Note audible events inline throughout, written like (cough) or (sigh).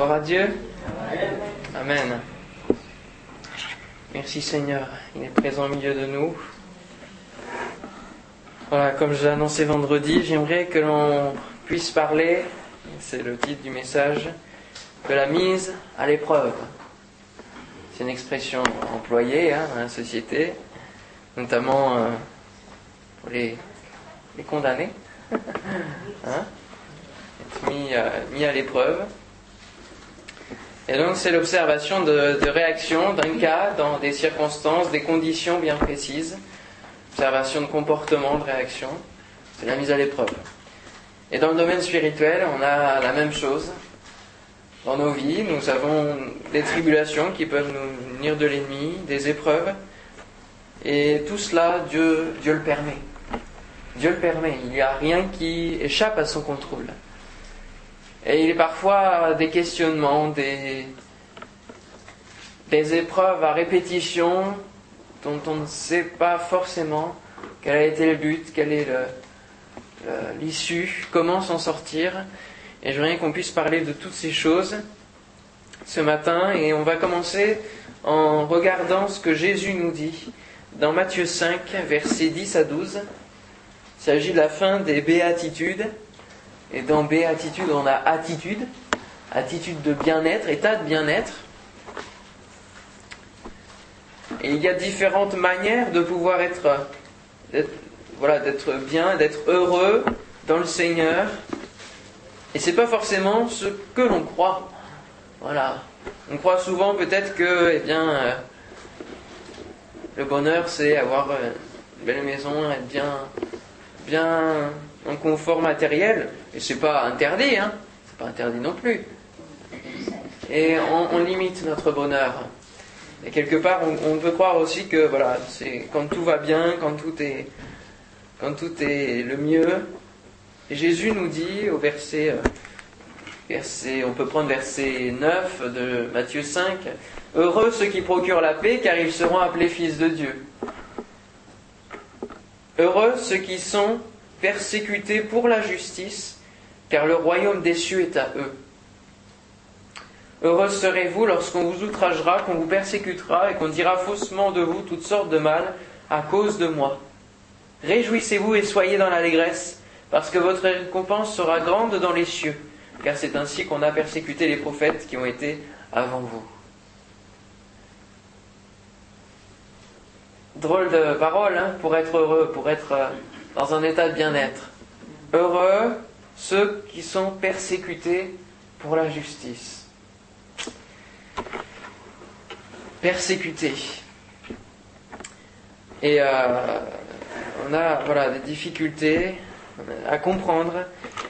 Gloire à Dieu. Amen. Merci Seigneur, il est présent au milieu de nous. Voilà, comme je l'ai annoncé vendredi, j'aimerais que l'on puisse parler, c'est le titre du message, de la mise à l'épreuve. C'est une expression employée hein, dans la société, notamment euh, pour les, condamnés. hein, être euh, mis à l'épreuve. Et donc c'est l'observation de, de réaction d'un cas dans des circonstances, des conditions bien précises. Observation de comportement, de réaction. C'est la mise à l'épreuve. Et dans le domaine spirituel, on a la même chose. Dans nos vies, nous avons des tribulations qui peuvent nous venir de l'ennemi, des épreuves. Et tout cela, Dieu, Dieu le permet. Dieu le permet. Il n'y a rien qui échappe à son contrôle. Et il y a parfois des questionnements, des, épreuves à répétition dont on ne sait pas forcément quel a été le but, quelle est l'issue, comment s'en sortir. Et je voudrais qu'on puisse parler de toutes ces choses ce matin. Et on va commencer en regardant ce que Jésus nous dit dans Matthieu 5, versets 10 à 12. Il s'agit de la fin des béatitudes. Et dans béatitude, on a attitude, attitude de bien-être, état de bien-être. Et il y a différentes manières de pouvoir être, voilà, d'être bien, d'être heureux dans le Seigneur. Et c'est pas forcément ce que l'on croit. Voilà. On croit souvent peut-être que, eh bien, euh, le bonheur c'est avoir euh, une belle maison, être bien en confort matériel. Et c'est pas interdit, hein. C'est pas interdit non plus. Et on, limite notre bonheur. Et quelque part, on, peut croire aussi que voilà, c'est quand tout va bien, quand tout est, quand tout est le mieux. Et Jésus nous dit au verset, verset, on peut prendre verset 9 de Matthieu 5, Heureux ceux qui procurent la paix, car ils seront appelés fils de Dieu. Heureux ceux qui sont persécutés pour la justice, car le royaume des cieux est à eux. Heureux serez-vous lorsqu'on vous outragera, qu'on vous persécutera et qu'on dira faussement de vous toutes sortes de mal à cause de moi. Réjouissez-vous et soyez dans l'allégresse, parce que votre récompense sera grande dans les cieux, car c'est ainsi qu'on a persécuté les prophètes qui ont été avant vous. Drôle de parole, hein, pour être heureux, pour être dans un état de bien-être. Heureux ceux qui sont persécutés pour la justice. Persécutés. Et euh, on a voilà, des difficultés à comprendre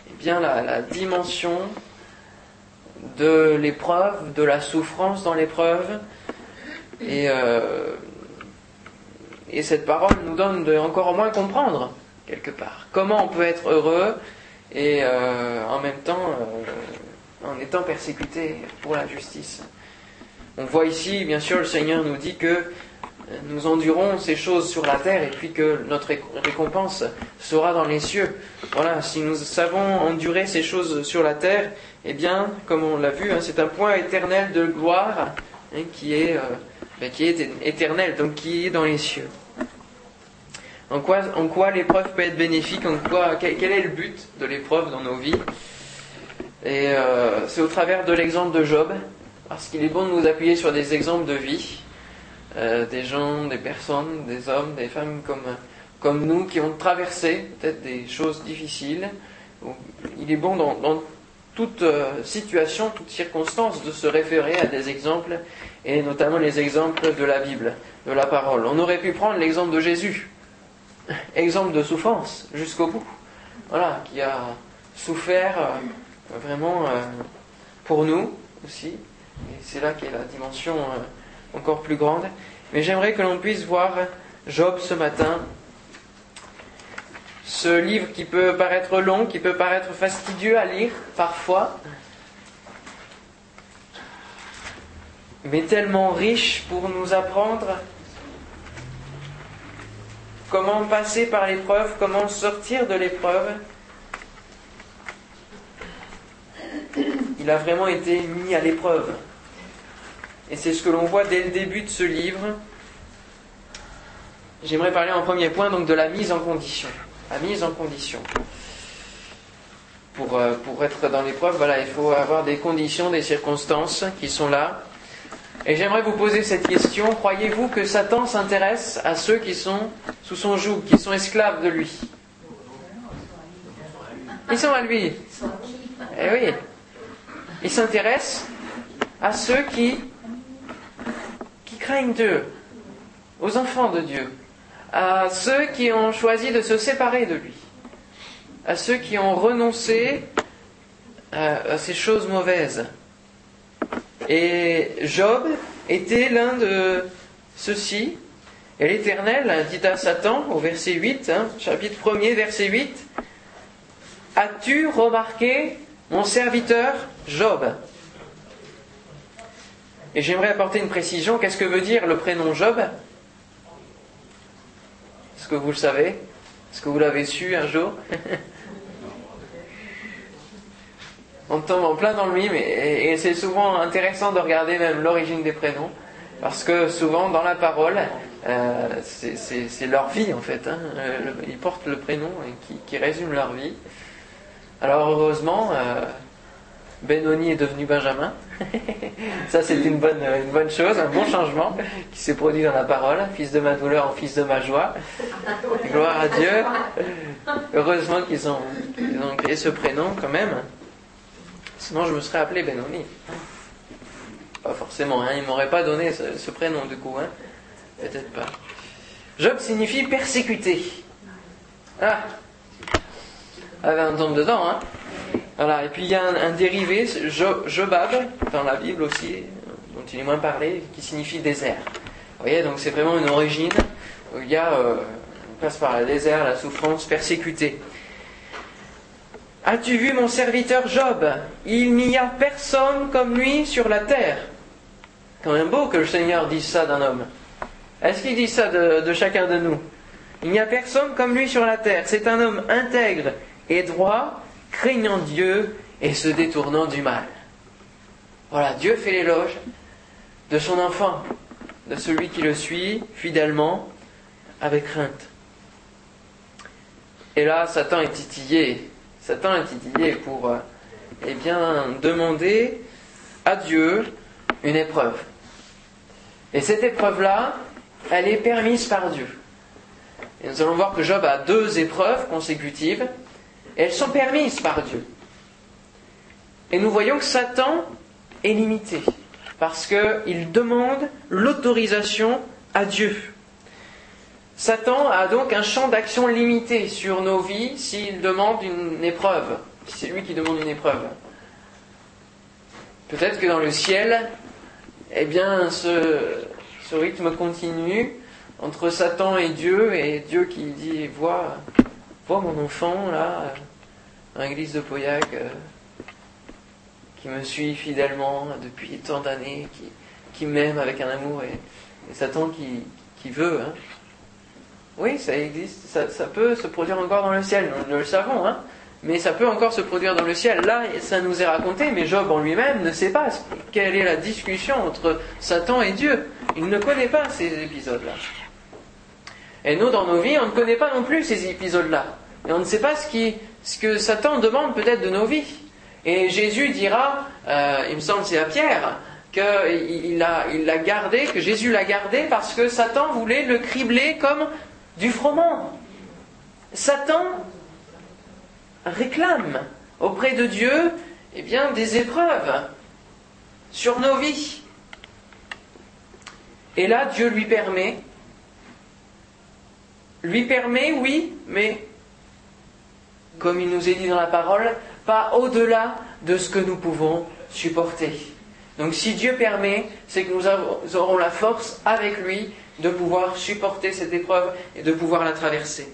eh bien, la, dimension de l'épreuve, de la souffrance dans l'épreuve. Et, euh, et cette parole nous donne de encore moins comprendre Comment on peut être heureux et euh, en même temps euh, en étant persécuté pour la justice? On voit ici, bien sûr, le Seigneur nous dit que nous endurons ces choses sur la terre et puis que notre récompense sera dans les cieux. Voilà, si nous savons endurer ces choses sur la terre, eh bien, comme on l'a vu, hein, c'est un point éternel de gloire hein, qui, est, euh, ben, qui est éternel, donc qui est dans les cieux. En quoi, l'épreuve peut être bénéfique en quoi, quel, est le but de l'épreuve dans nos vies? Et euh, c'est au travers de l'exemple de Job, parce qu'il est bon de nous appuyer sur des exemples de vie, euh, des gens, des personnes, des hommes, des femmes comme, nous qui ont traversé peut-être des choses difficiles. Il est bon dans, dans toute euh, situation, toute circonstance de se référer à des exemples, et notamment les exemples de la Bible, de la parole. On aurait pu prendre l'exemple de Jésus exemple de souffrance jusqu'au bout. Voilà, qui a souffert euh, vraiment euh, pour nous aussi. Et c'est là qu'est la dimension euh, encore plus grande. Mais j'aimerais que l'on puisse voir Job ce matin. Ce livre qui peut paraître long, qui peut paraître fastidieux à lire parfois, mais tellement riche pour nous apprendre comment passer par l'épreuve, comment sortir de l'épreuve? il a vraiment été mis à l'épreuve. Et c'est ce que l'on voit dès le début de ce livre. J'aimerais parler en premier point donc de la mise en condition. La mise en condition. Pour, euh, pour être dans l'épreuve, voilà, il faut avoir des conditions, des circonstances qui sont là. Et j'aimerais vous poser cette question. Croyez-vous que Satan s'intéresse à ceux qui sont sous son joug, qui sont esclaves de lui? Ils sont à lui. Eh oui. Il s'intéresse à ceux qui, qui craignent Dieu, aux enfants de Dieu, à ceux qui ont choisi de se séparer de lui, à ceux qui ont renoncé à, ces choses mauvaises. Et Job était l'un de ceux-ci. Et l'Éternel dit à Satan, au verset 8, hein, chapitre 1er, verset 8, As-tu remarqué mon serviteur Job? Et j'aimerais apporter une précision. Qu'est-ce que veut dire le prénom Job? Est-ce que vous le savez? Est-ce que vous l'avez su un jour? (laughs) On tombe en plein dans le mime et, c'est souvent intéressant de regarder même l'origine des prénoms parce que souvent dans la parole, euh, c'est leur vie en fait. Hein. Euh, ils portent le prénom qui, qui résume leur vie. Alors heureusement, euh, Benoni est devenu Benjamin. (laughs) Ça c'est une bonne, chose, un bon changement qui s'est produit dans la parole. Fils de ma douleur en fils de ma joie. Gloire à Dieu. Heureusement qu'ils ont créé ce prénom quand même. Sinon je me serais appelé Benoni. Pas forcément, hein. il ne m'aurait pas donné ce, prénom du coup. Hein. Peut-être pas. Job signifie persécuté. Ah, avait un tombe dedans. Hein. Voilà. Et puis il y a un, dérivé, Jobab, dans la Bible aussi, dont il est moins parlé, qui signifie désert. Vous voyez, donc c'est vraiment une origine où il y a, euh, on passe par le désert, la souffrance, persécuté. As-tu vu mon serviteur Job? Il n'y a personne comme lui sur la terre. Quand même beau que le Seigneur dise ça d'un homme. Est-ce qu'il dit ça de chacun de nous? Il n'y a personne comme lui sur la terre. C'est un homme intègre et droit, craignant Dieu et se détournant du mal. Voilà, Dieu fait l'éloge de son enfant, de celui qui le suit fidèlement, avec crainte. Et là, Satan est titillé. Satan est titillé pour euh, eh bien, demander à Dieu une épreuve. Et cette épreuve-là, elle est permise par Dieu. Et nous allons voir que Job a deux épreuves consécutives elles sont permises par Dieu. Et nous voyons que Satan est limité, parce qu'il demande l'autorisation à Dieu. Satan a donc un champ d'action limité sur nos vies s'il demande une épreuve, c'est lui qui demande une épreuve. Peut-être que dans le ciel, eh bien, ce, rythme continue entre Satan et Dieu, et Dieu qui dit, vois, vois mon enfant, là, dans l'église de Pauillac, euh, qui me suit fidèlement depuis tant d'années, qui, qui m'aime avec un amour, et, Satan qui, qui veut. Hein. Oui, ça existe, ça, peut se produire encore dans le ciel, nous, le savons, hein, mais ça peut encore se produire dans le ciel. Là, ça nous est raconté, mais Job en lui-même ne sait pas quelle est la discussion entre Satan et Dieu. Il ne connaît pas ces épisodes-là. Et nous, dans nos vies, on ne connaît pas non plus ces épisodes-là. Et on ne sait pas ce que Satan demande peut-être de nos vies. Et Jésus dira, euh, il me semble c'est à Pierre, qu'il l'a il gardé, que Jésus l'a gardé parce que Satan voulait le cribler comme du froment. Satan réclame auprès de Dieu eh bien, des épreuves sur nos vies. Et là, Dieu lui permet, lui permet, oui, mais comme il nous est dit dans la parole, pas au-delà de ce que nous pouvons supporter. Donc si Dieu permet, c'est que nous aurons la force avec lui de pouvoir supporter cette épreuve et de pouvoir la traverser.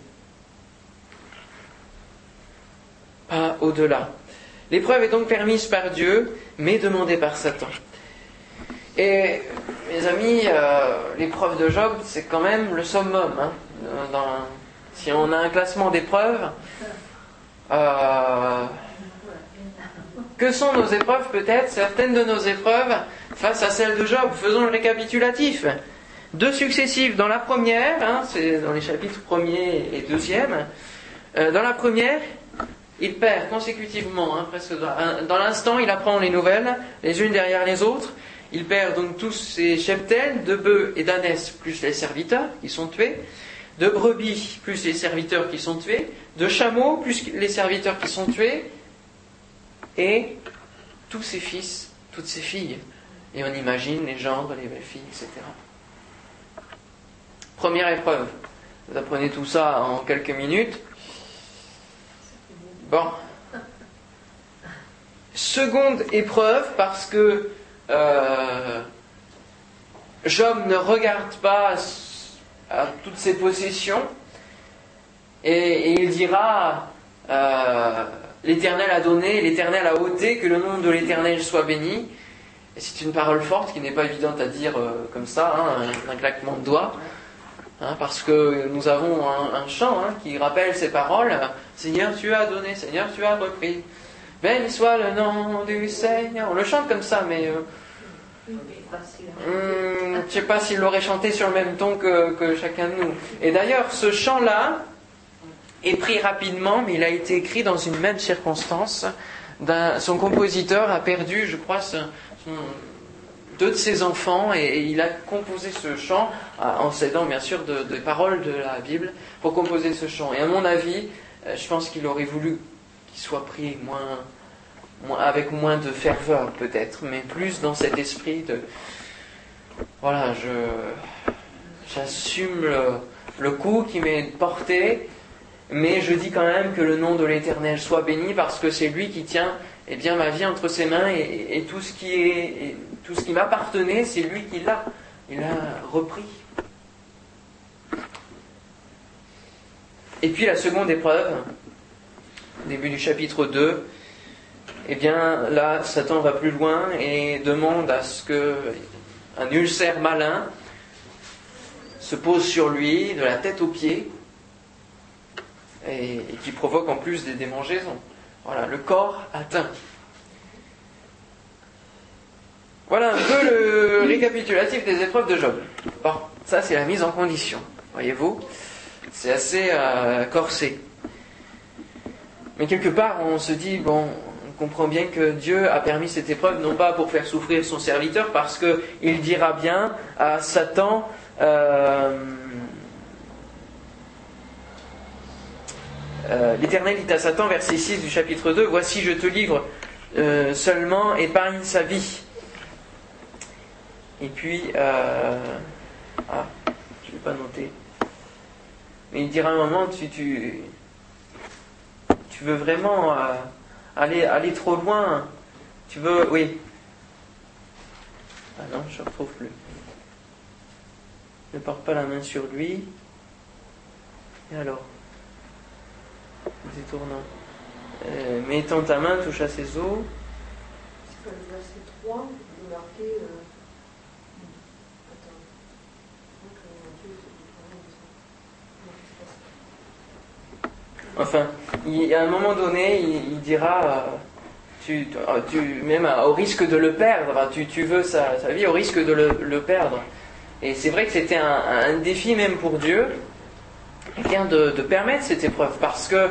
Pas au-delà. L'épreuve est donc permise par Dieu, mais demandée par Satan. Et mes amis, euh, l'épreuve de Job, c'est quand même le summum. Hein. si on a un classement d'épreuves, euh, que sont nos épreuves peut-être, certaines de nos épreuves face à celles de Job Faisons le récapitulatif. Deux successives. Dans la première, hein, c'est dans les chapitres 1er et 2e, euh, dans la première, il perd consécutivement, hein, presque dans, l'instant, il apprend les nouvelles, les unes derrière les autres. Il perd donc tous ses cheptels, de bœufs et d'ânesses, plus les serviteurs qui sont tués, de brebis, plus les serviteurs qui sont tués, de chameaux, plus les serviteurs qui sont tués, et tous ses fils, toutes ses filles. Et on imagine les gendres, les belles-filles, etc. Première épreuve. Vous apprenez tout ça en quelques minutes. Bon. Seconde épreuve, parce que euh, Job ne regarde pas à toutes ses possessions, et, il dira euh, L'Éternel a donné, l'Éternel a ôté, que le nom de l'Éternel soit béni. C'est une parole forte qui n'est pas évidente à dire euh, comme ça, hein, un, claquement de doigts. Hein, parce que nous avons un, chant hein, qui rappelle ces paroles. Seigneur, tu as donné, Seigneur, tu as repris. Béni soit le nom du Seigneur. On le chante comme ça, mais euh, hmm, je ne sais pas s'il l'aurait chanté sur le même ton que chacun de nous. Et d'ailleurs, ce chant-là est pris rapidement, mais il a été écrit dans une même circonstance. Son compositeur a perdu, je crois, son, deux de ses enfants et, il a composé ce chant euh, en s'aidant bien sûr des paroles de la Bible pour composer ce chant. Et à mon avis, euh, je pense qu'il aurait voulu qu'il soit pris avec moins de ferveur peut-être, mais plus dans cet esprit de voilà, je j'assume le, coup qui m'est porté, mais je dis quand même que le nom de l'Éternel soit béni parce que c'est lui qui tient eh bien, ma vie entre ses mains et, tout ce qui est tout ce qui m'appartenait, c'est lui qui l'a. Il a repris. Et puis la seconde épreuve, début du chapitre 2, eh bien là, Satan va plus loin et demande à ce que un ulcère malin se pose sur lui, de la tête aux pieds, et qui provoque en plus des démangeaisons. Voilà, le corps atteint. Voilà un peu le (laughs) récapitulatif des épreuves de Job. Bon, ça c'est la mise en condition, voyez-vous. C'est assez euh, corsé. Mais quelque part, on se dit, bon, on comprend bien que Dieu a permis cette épreuve non pas pour faire souffrir son serviteur, parce qu'il dira bien à Satan, euh, euh, l'Éternel dit à Satan, verset 6 du chapitre 2, Voici je te livre seulement, épargne sa vie. Et puis, euh, ah, je ne vais pas noter. Mais il dira un moment, tu, veux vraiment euh, aller, aller trop loin. Tu veux, oui. Ah non, je ne retrouve plus. Ne porte pas la main sur lui. Et alors? Détournant. Euh, mettant ta main, touche à ses os. C'est le verset 3, il marqué. Euh, Enfin, il, à un moment donné, il, dira, euh, tu, tu, même au risque de le perdre, tu, tu veux sa, vie au risque de le, perdre. Et c'est vrai que c'était un, défi même pour Dieu, de, permettre cette épreuve, parce que,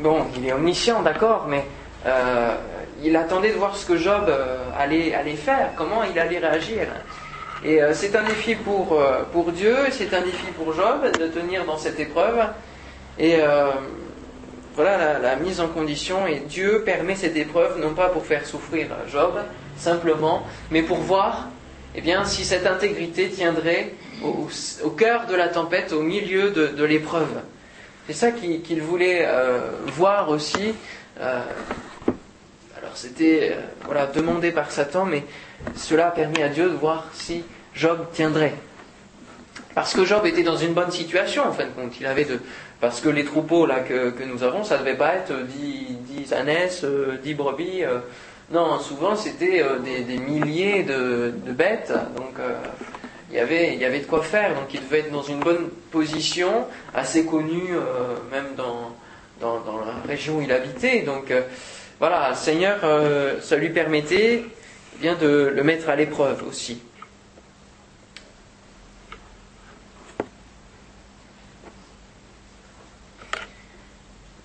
bon, il est omniscient, d'accord, mais euh, il attendait de voir ce que Job euh, allait, allait faire, comment il allait réagir. Et c'est un défi pour, pour Dieu, c'est un défi pour Job de tenir dans cette épreuve. Et euh, voilà la, mise en condition, et Dieu permet cette épreuve non pas pour faire souffrir Job, simplement, mais pour voir eh bien, si cette intégrité tiendrait au, cœur de la tempête, au milieu de, l'épreuve. C'est ça qu'il voulait euh, voir aussi. Euh, alors c'était voilà, demandé par Satan, mais cela a permis à Dieu de voir si Job tiendrait. Parce que Job était dans une bonne situation, en fin de compte. Il avait parce que les troupeaux là, que, nous avons, ça ne devait pas être 10, 10 ânesses, 10 brebis. Euh. non, souvent c'était euh, des, milliers de, bêtes. Donc euh, il, y avait, de quoi faire. Donc il devait être dans une bonne position, assez connu même dans, la région où il habitait. Donc voilà, le Seigneur, euh, ça lui permettait eh bien de le mettre à l'épreuve aussi.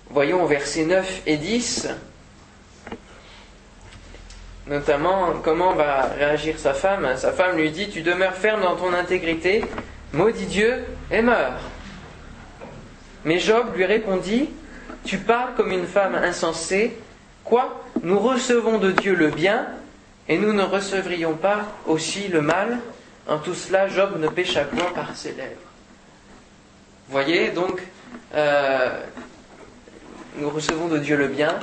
Voyons au versets 9 et 10, notamment comment va réagir sa femme? Sa femme lui dit, tu demeures ferme dans ton intégrité, maudit Dieu et meurs. Mais Job lui répondit, tu parles comme une femme insensée, quoi? Nous recevons de Dieu le bien, et nous ne recevrions pas aussi le mal En tout cela, Job ne pécha point par ses lèvres. Voyez, donc, euh, nous recevons de Dieu le bien,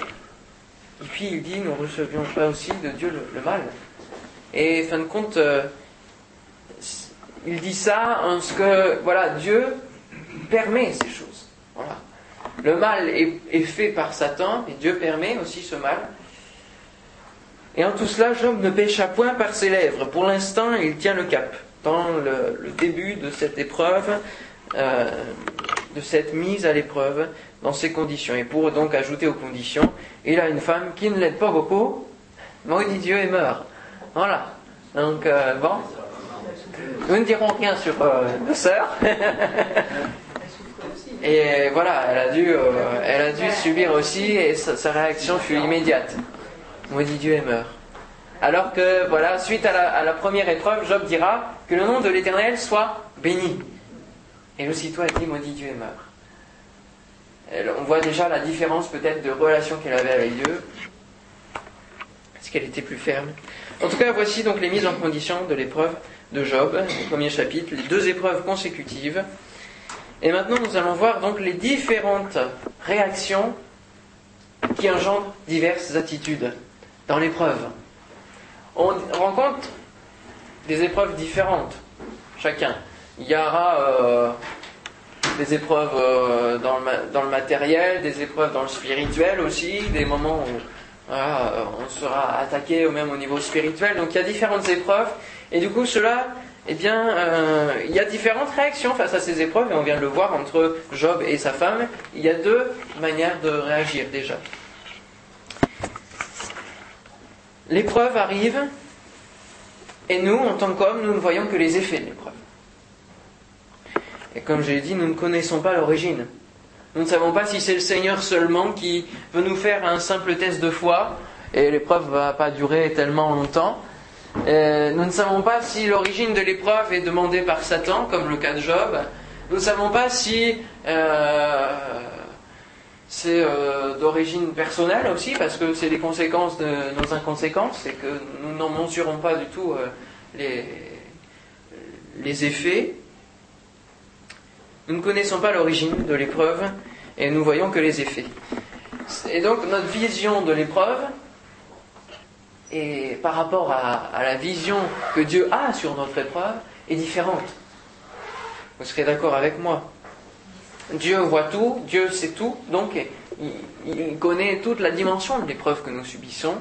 et puis il dit, nous recevions pas aussi de Dieu le, mal. Et fin de compte, euh, il dit ça en ce que, voilà, Dieu permet ces choses. Voilà. Le mal est, fait par Satan, et Dieu permet aussi ce mal. Et en tout cela, Job ne pécha point par ses lèvres. Pour l'instant, il tient le cap dans le, le début de cette épreuve, euh, de cette mise à l'épreuve dans ces conditions. Et pour donc ajouter aux conditions, il a une femme qui ne l'aide pas beaucoup, maudit Dieu et meurt. Voilà. Donc, euh, bon. Nous ne dirons rien sur euh, nos sœurs. (laughs) Et voilà, elle a dû, euh, elle a dû subir aussi, et sa, réaction fut immédiate. Maudit Dieu et meurt. Alors que, voilà, suite à la, à la, première épreuve, Job dira que le nom de l'Éternel soit béni. Et aussitôt elle dit maudit Dieu et meurt. On voit déjà la différence peut-être de relation qu'elle avait avec Dieu. Est-ce qu'elle était plus ferme? En tout cas, voici donc les mises en condition de l'épreuve de Job, au premier chapitre, les deux épreuves consécutives. Et maintenant, nous allons voir donc les différentes réactions qui engendrent diverses attitudes dans l'épreuve. On rencontre des épreuves différentes, chacun. Il y aura euh, des épreuves euh, dans, le, matériel, des épreuves dans le spirituel aussi, des moments où voilà, on sera attaqué au même au niveau spirituel. Donc il y a différentes épreuves, et du coup cela eh bien, euh, il y a différentes réactions face à ces épreuves, et on vient de le voir entre Job et sa femme. Il y a deux manières de réagir déjà. L'épreuve arrive, et nous, en tant qu'hommes, nous ne voyons que les effets de l'épreuve. Et comme je l'ai dit, nous ne connaissons pas l'origine. Nous ne savons pas si c'est le Seigneur seulement qui veut nous faire un simple test de foi, et l'épreuve ne va pas durer tellement longtemps. Euh, nous ne savons pas si l'origine de l'épreuve est demandée par Satan, comme le cas de Job. Nous ne savons pas si euh, c'est euh, d'origine personnelle aussi, parce que c'est les conséquences de nos inconséquences, et que nous n'en mesurons pas du tout les, les effets. Nous ne connaissons pas l'origine de l'épreuve, et nous voyons que les effets. Et donc notre vision de l'épreuve, et par rapport à, la vision que Dieu a sur notre épreuve est différente. Vous serez d'accord avec moi Dieu voit tout, Dieu sait tout, donc il, connaît toute la dimension de l'épreuve que nous subissons,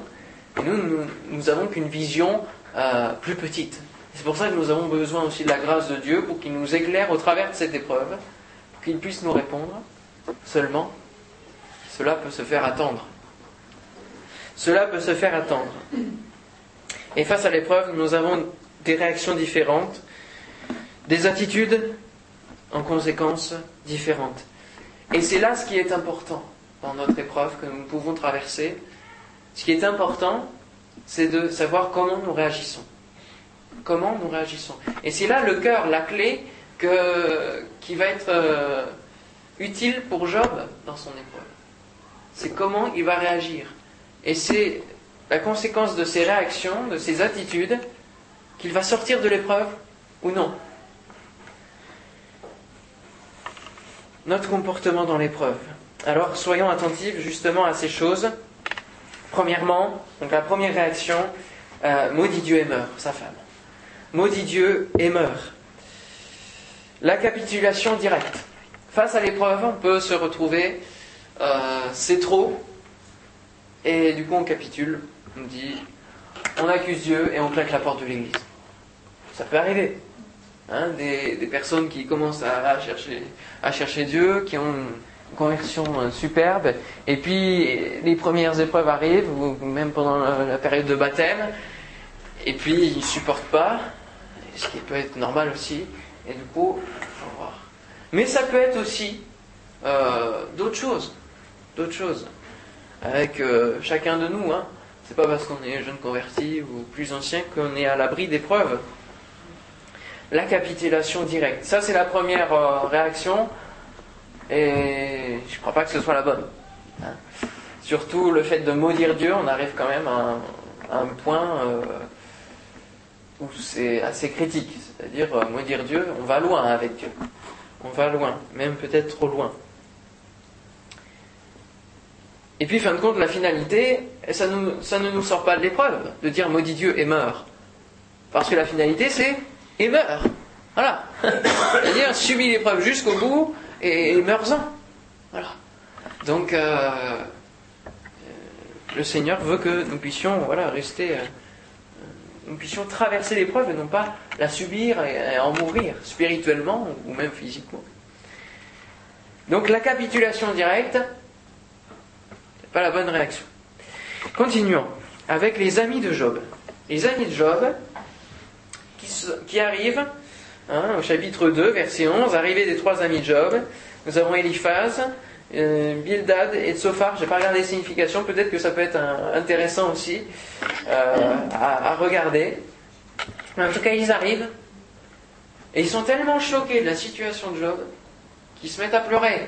et nous, nous, nous avons qu'une vision euh, plus petite. C'est pour ça que nous avons besoin aussi de la grâce de Dieu pour qu'il nous éclaire au travers de cette épreuve, pour qu'il puisse nous répondre. Seulement, cela peut se faire attendre. Cela peut se faire attendre. Et face à l'épreuve, nous avons des réactions différentes, des attitudes en conséquence différentes. Et c'est là ce qui est important dans notre épreuve que nous pouvons traverser. Ce qui est important, c'est de savoir comment nous réagissons. Comment nous réagissons. Et c'est là le cœur, la clé qui va être euh, utile pour Job dans son épreuve. C'est comment il va réagir. Et c'est la conséquence de ses réactions, de ses attitudes, qu'il va sortir de l'épreuve ou non. Notre comportement dans l'épreuve. Alors soyons attentifs justement à ces choses. Premièrement, donc la première réaction, euh, maudit Dieu et meurt, sa femme. Maudit Dieu et meurt. La capitulation directe. Face à l'épreuve, on peut se retrouver, euh, c'est trop, et du coup, on capitule, on dit, on accuse Dieu et on claque la porte de l'église. Ça peut arriver. Hein, des, personnes qui commencent à, chercher, Dieu, qui ont conversion euh, superbe, et puis les premières épreuves arrivent, ou même pendant la période de baptême, et puis ils ne supportent pas, ce qui peut être normal aussi, et du coup, faut voir. Mais ça peut être aussi euh, d'autres choses, d'autres choses, avec euh, chacun de nous. Hein. C'est pas parce qu'on est jeune converti ou plus ancien qu'on est à l'abri d'épreuves. La capitulation directe, ça c'est la première euh, réaction, et je ne crois pas que ce soit la bonne. hein. Surtout le fait de maudire Dieu, on arrive quand même à un, point où c'est assez critique. C'est-à-dire, euh, maudire Dieu, on va loin avec Dieu. On va loin, même peut-être trop loin. Et puis, fin de compte, la finalité, ça, ça ne nous sort pas de l'épreuve de dire maudit Dieu et meurt. Parce que la finalité, c'est et meurt. Voilà. (coughs) C'est-à-dire, subis l'épreuve jusqu'au bout et, et meurs-en. Voilà. Donc, euh, euh, le Seigneur veut que nous puissions voilà, rester. euh, nous puissions traverser l'épreuve et non pas la subir et, en mourir, spirituellement ou même physiquement. Donc la capitulation directe, c'est pas la bonne réaction. Continuons avec les amis de Job. Les amis de Job qui arrivent hein, au chapitre 2, verset 11, arrivée des trois amis de Job. Nous avons Eliphaz, euh, Bildad et Tsophar. J'ai pas regardé les significations, peut-être que ça peut être intéressant aussi euh, à, regarder. Mais en tout cas, ils arrivent et ils sont tellement choqués de la situation de Job qu'ils se mettent à pleurer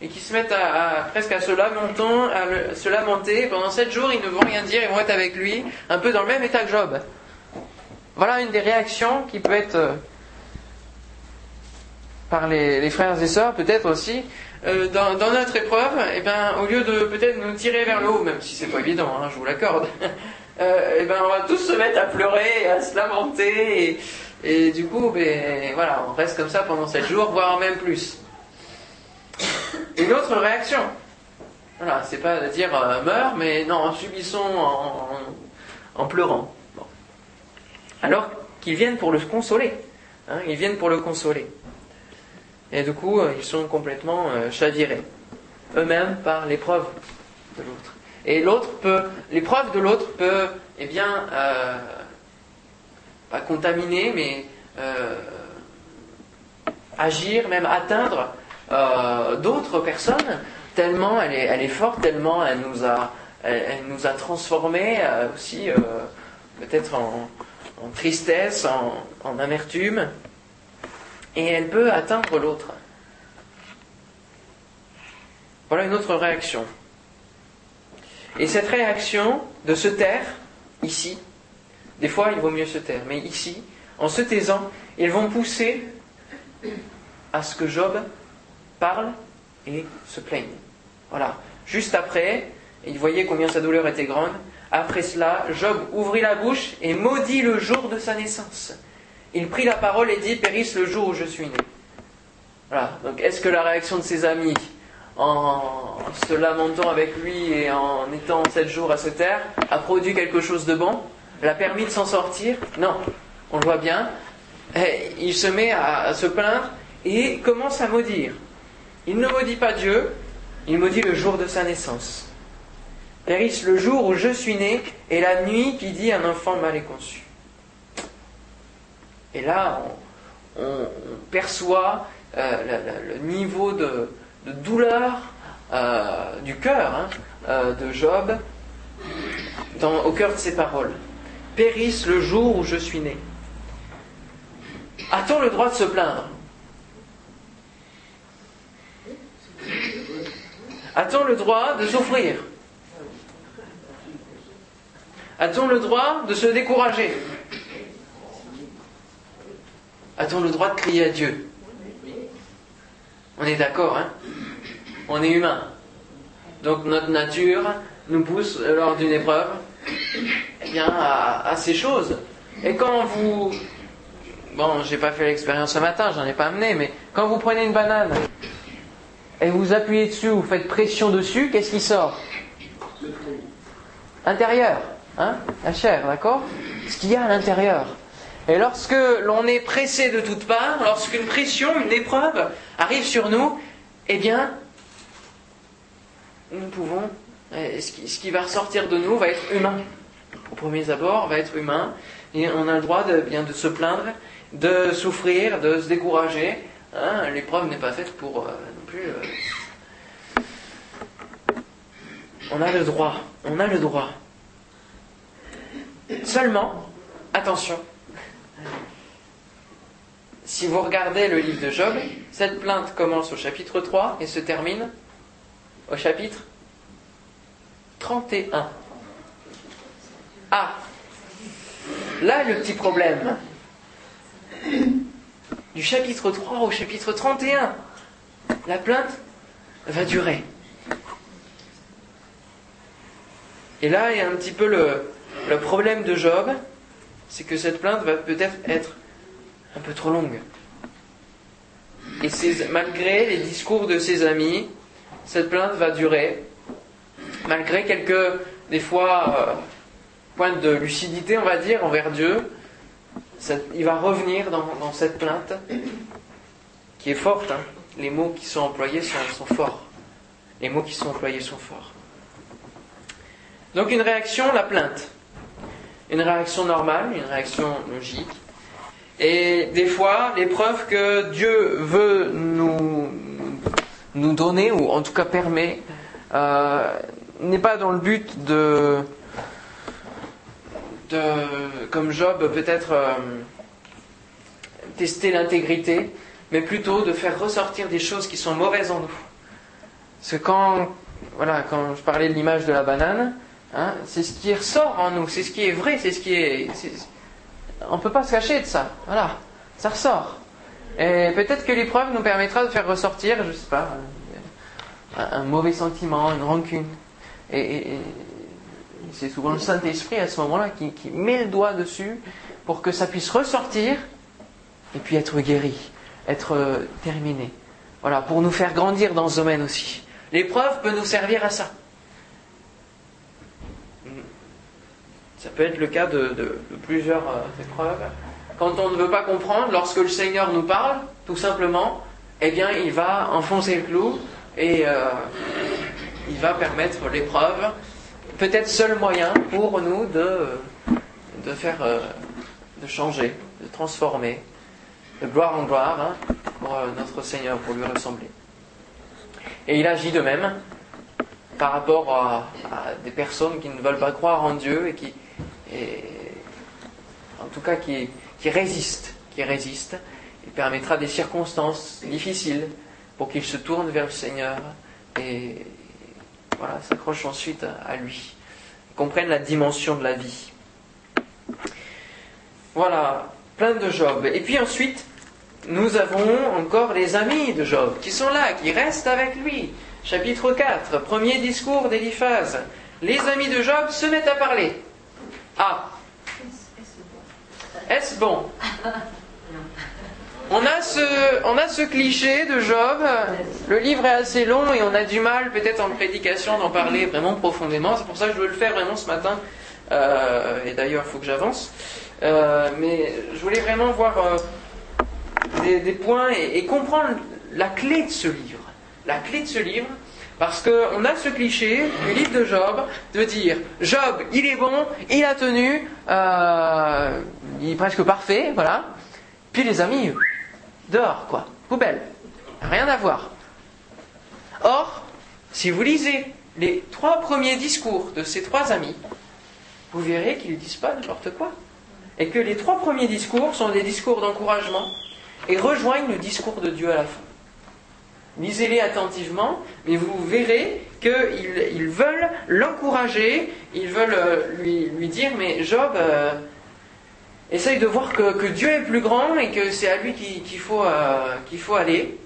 et qui se mettent à, presque à se lamenter, à se lamenter. Pendant sept jours, ils ne vont rien dire, ils vont être avec lui, un peu dans le même état que Job. Voilà une des réactions qui peut être euh, par les, frères et sœurs, peut-être aussi. Euh, dans, notre épreuve, eh ben, au lieu de peut-être nous tirer vers le haut, même si c'est pas évident, hein, je vous l'accorde, (laughs) euh, eh ben, on va tous se mettre à pleurer, à se lamenter, et, du coup, ben, voilà, on reste comme ça pendant sept jours, voire même plus. Une autre réaction. Voilà, c'est pas de dire euh, meurs, mais non, subissons en pleurant. Bon. Alors qu'ils viennent pour le consoler. hein, ils viennent pour le consoler. Et du coup, euh, ils sont complètement euh, chavirés. Eux-mêmes par l'épreuve de l'autre. Et l'autre peut, l'épreuve de l'autre peut, eh bien, euh, pas contaminer, mais agir, même atteindre d'autres personnes, tellement elle est, forte, tellement elle nous a, elle, nous a transformés aussi, peut-être en, tristesse, en amertume, et elle peut atteindre l'autre. Voilà une autre réaction. Et cette réaction de se taire, ici, des fois il vaut mieux se taire, mais ici, en se taisant, ils vont pousser à ce que Job parle et se plaigne. Voilà. Juste après, il voyait combien sa douleur était grande. Après cela, Job ouvrit la bouche et maudit le jour de sa naissance. Il prit la parole et dit Périsse le jour où je suis né. Voilà. Donc, est-ce que la réaction de ses amis, en se lamentant avec lui et en étant sept jours à se taire, a produit quelque chose de bon? L'a permis de s'en sortir? Non. On le voit bien. Il se met à, à se plaindre et commence à maudire. Il ne maudit pas Dieu, il maudit le jour de sa naissance. Périsse le jour où je suis né et la nuit qui dit un enfant mal est conçu. Et là, on, perçoit euh, le niveau de, douleur euh, du cœur hein, euh, de Job au cœur de ses paroles. Périsse le jour où je suis né. A-t-on le droit de se plaindre? A-t-on le droit de souffrir? A-t-on le droit de se décourager? A-t-on le droit de crier à Dieu? On est d'accord, hein? On est humain. Donc notre nature nous pousse lors d'une épreuve eh bien, à, à ces choses. Et quand vous... Bon, j'ai pas fait l'expérience ce matin, j'en ai pas amené, mais quand vous prenez une banane et vous appuyez dessus, vous faites pression dessus, qu'est-ce qui sort? Intérieur, hein? La chair, d'accord? Ce qu'il y a à l'intérieur. Et lorsque l'on est pressé de toutes parts, lorsqu'une pression, une épreuve arrive sur nous, eh bien, nous pouvons, ce qui, ce qui va ressortir de nous va être humain. Au premier abord, va être humain. Et on a le droit de, bien, de se plaindre, de souffrir, de se décourager. Hein, L'épreuve n'est pas faite pour euh, non plus. Euh, on a le droit. On a le droit. Seulement, attention. Si vous regardez le livre de Job, cette plainte commence au chapitre 3 et se termine au chapitre 31. Ah, là le petit problème. Du chapitre 3 au chapitre 31, la plainte va durer. Et là, a un petit peu le, le problème de Job, c'est que cette plainte va peut-être être un peu trop longue. Et malgré les discours de ses amis, cette plainte va durer, malgré quelques, des fois, euh, points de lucidité, on va dire, envers Dieu. il va revenir dans, cette plainte, qui est forte. Hein. Les mots qui sont employés sont, sont forts. Les mots qui sont employés sont forts. Donc une réaction, la plainte. Une réaction normale, une réaction logique. Et des fois, l'épreuve que Dieu veut nous, nous donner, ou en tout cas permet, euh, n'est pas dans le but de, de comme Job, peut-être euh, tester l'intégrité, mais plutôt de faire ressortir des choses qui sont mauvaises en nous. Parce que quand, voilà, quand je parlais de l'image de la banane, hein, c'est ce qui ressort en nous, c'est ce qui est vrai, c'est ce qui est on ne peut pas se cacher de ça. Voilà, ça ressort. Et peut-être que l'épreuve nous permettra de faire ressortir, je sais pas, un, mauvais sentiment, une rancune. Et, c'est souvent le Saint-Esprit à ce moment-là qui, met le doigt dessus pour que ça puisse ressortir et puis être guéri, être euh, terminé. Voilà, pour nous faire grandir dans ce domaine aussi. L'épreuve peut nous servir à ça. Ça peut être le cas de, plusieurs euh, épreuves. Quand on ne veut pas comprendre, lorsque le Seigneur nous parle, tout simplement, eh bien, il va enfoncer le clou et euh, il va permettre l'épreuve, peut-être seul moyen pour nous de, de faire, euh, de changer, de transformer, de gloire en gloire, hein, pour notre Seigneur, pour lui ressembler. Et il agit de même par rapport à, des personnes qui ne veulent pas croire en Dieu et qui, en tout cas qui, qui résiste, qui résiste. Il permettra des circonstances difficiles pour qu'il se tourne vers le Seigneur et voilà, s'accroche ensuite à, lui, comprenne la dimension de la vie. Voilà, plein de Job. Et puis ensuite, nous avons encore les amis de Job qui sont là, qui restent avec lui. Chapitre 4, premier discours d'Eliphaz. Les amis de Job se mettent à parler. Ah. Est-ce bon? (laughs) On a, ce, on a ce cliché de Job, le livre est assez long et on a du mal peut-être en prédication d'en parler vraiment profondément, c'est pour ça que je veux le faire vraiment ce matin, euh, et d'ailleurs il faut que j'avance, euh, mais je voulais vraiment voir euh, des, points et comprendre la clé de ce livre. La clé de ce livre, parce qu'on a ce cliché du livre de Job de dire Job, il est bon, il a tenu, euh, il est presque parfait, voilà. Puis les amis, dehors, quoi, poubelle, rien à voir. Or, si vous lisez les trois premiers discours de ces trois amis, vous verrez qu'ils ne disent pas n'importe quoi. Et que les trois premiers discours sont des discours d'encouragement et rejoignent le discours de Dieu à la fin. Lisez-les attentivement, mais vous verrez qu'ils veulent l'encourager, ils veulent euh, lui, dire, mais Job, euh, essaye de voir que, Dieu est plus grand et que c'est à lui qu'il faut, euh, qu'il faut aller.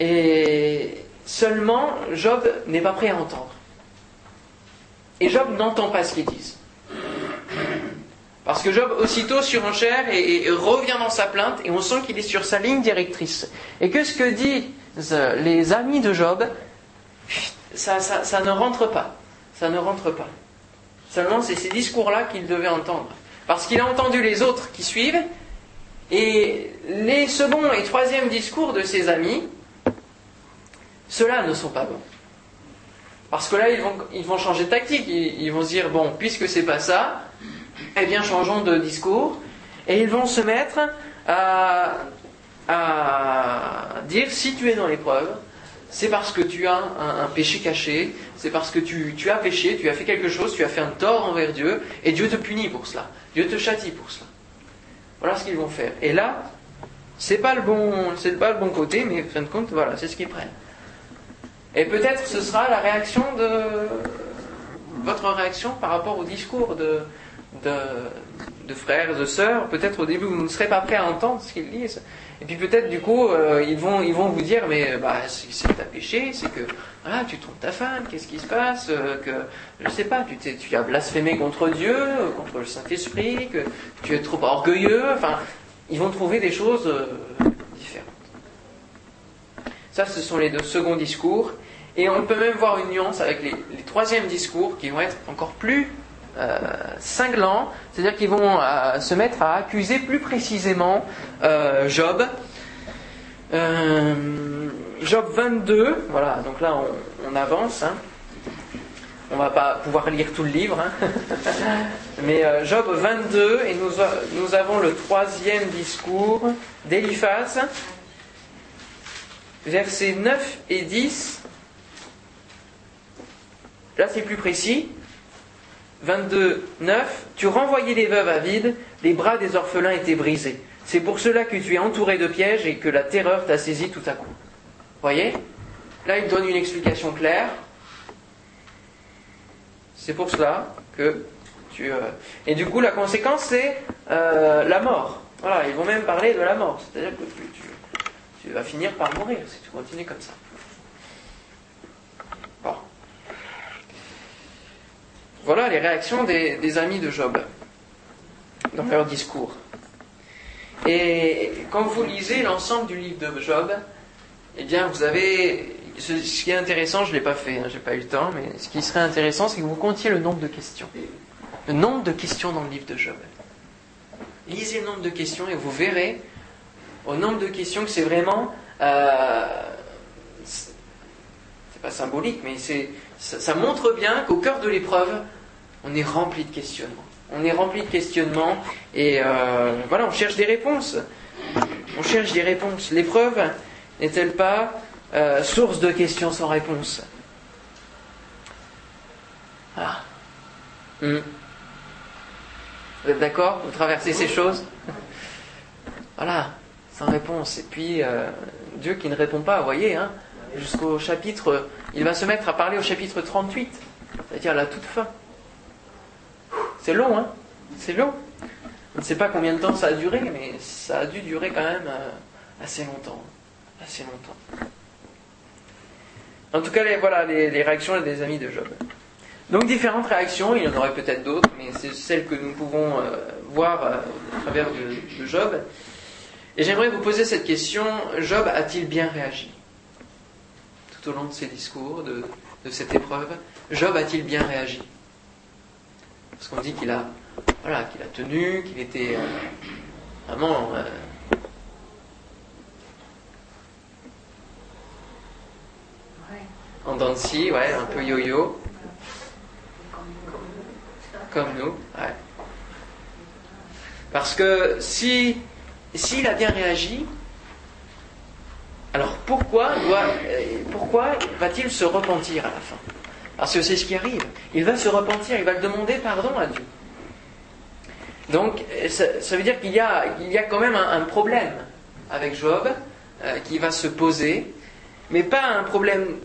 Et seulement, Job n'est pas prêt à entendre. Et Job n'entend pas ce qu'ils disent. Parce que Job, aussitôt surenchère et, revient dans sa plainte, et on sent qu'il est sur sa ligne directrice. Et que ce que disent les amis de Job, ça, ne rentre pas. Ça ne rentre pas. Seulement, c'est ces discours-là qu'il devait entendre. Parce qu'il a entendu les autres qui suivent, et les second et troisième discours de ses amis, ceux-là ne sont pas bons. Parce que là, ils vont, ils vont changer de tactique. Ils, ils vont se dire, bon, puisque c'est pas ça, eh bien, changeons de discours. Et ils vont se mettre à, à dire, si tu es dans l'épreuve, c'est parce que tu as un, péché caché, c'est parce que tu, tu as péché, tu as fait quelque chose, tu as fait un tort envers Dieu, et Dieu te punit pour cela. Dieu te châtie pour cela. Voilà ce qu'ils vont faire. Et là, c'est pas bon, c'est pas le bon côté, mais en fin de compte, voilà, c'est ce qu'ils prennent. Et peut-être ce sera la réaction de votre réaction par rapport au discours de, de, frères, de sœurs. Peut-être au début vous ne serez pas prêt à entendre ce qu'ils disent. Et puis peut-être du coup euh, ils vont ils vont vous dire mais bah c'est t'as péché, c'est que voilà tu trompes ta femme, qu'est-ce qui se passe, euh, que je sais pas, tu, tu as blasphémé contre Dieu, contre le Saint Esprit, que tu es trop orgueilleux. Enfin ils vont trouver des choses euh, différentes. Ça ce sont les deux seconds discours. Et on peut même voir une nuance avec les, les troisièmes discours qui vont être encore plus euh, c'est-à-dire qu'ils vont euh, se mettre à accuser plus précisément euh, Job. Job 22, voilà, donc là on, avance. hein. On va pas pouvoir lire tout le livre, hein. (laughs) mais Job 22, et nous, nous avons le troisième discours d'Eliphaz, versets 9 et 10. Là, c'est plus précis. 22, 9. Tu renvoyais les veuves à vide, les bras des orphelins étaient brisés. C'est pour cela que tu es entouré de pièges et que la terreur t'a saisi tout à coup. Voyez? Là, il donne une explication claire. C'est pour cela que tu. euh, Et du coup, la conséquence, c'est euh, la mort. Voilà, ils vont même parler de la mort. C'est-à-dire que tu, vas finir par mourir si tu continues comme ça. Voilà les réactions des, amis de Job dans leur discours. Et quand vous lisez l'ensemble du livre de Job, eh bien vous avez. Ce, qui est intéressant, je ne l'ai pas fait, hein, j'ai pas eu le temps, mais ce qui serait intéressant, c'est que vous comptiez le nombre de questions. Le nombre de questions dans le livre de Job. Lisez le nombre de questions et vous verrez au nombre de questions que c'est vraiment. euh, c'est pas symbolique, mais c'est, ça montre bien qu'au cœur de l'épreuve, on est rempli de questionnements. On est rempli de questionnements et euh, voilà, on cherche des réponses. On cherche des réponses. L'épreuve n'est-elle pas euh, source de questions sans réponse? Ah. Hmm. Vous êtes d'accord? Vous traversez ces choses? Voilà, sans réponse. Et puis, euh, Dieu qui ne répond pas, vous voyez, hein, jusqu'au chapitre, il va se mettre à parler au chapitre 38, c'est-à-dire la toute fin. C'est long, hein C'est long. Je ne sais pas combien de temps ça a duré, mais ça a dû durer quand même euh, assez longtemps. Assez longtemps. En tout cas, les, voilà les, réactions des amis de Job. Donc différentes réactions, il y en aurait peut-être d'autres, mais c'est celles que nous pouvons euh, voir euh, au travers de, Job. Et j'aimerais vous poser cette question, Job a-t-il bien réagi? Tout au long de ses discours, de cette épreuve Job a-t-il bien réagi? Parce qu'on dit qu'il a, voilà, qu'il a tenu, qu'il était euh, vraiment... euh, en scie, ouais, un peu yo-yo, comme nous. Ouais. Parce que si s'il a bien réagi, alors pourquoi, doit, euh, pourquoi va-t-il se repentir à la fin? Parce que c'est ce qui arrive. Il va se repentir, il va demander pardon à Dieu. Donc ça, veut dire qu'il y y a quand même un, problème avec Job euh, qui va se poser, mais pas un problème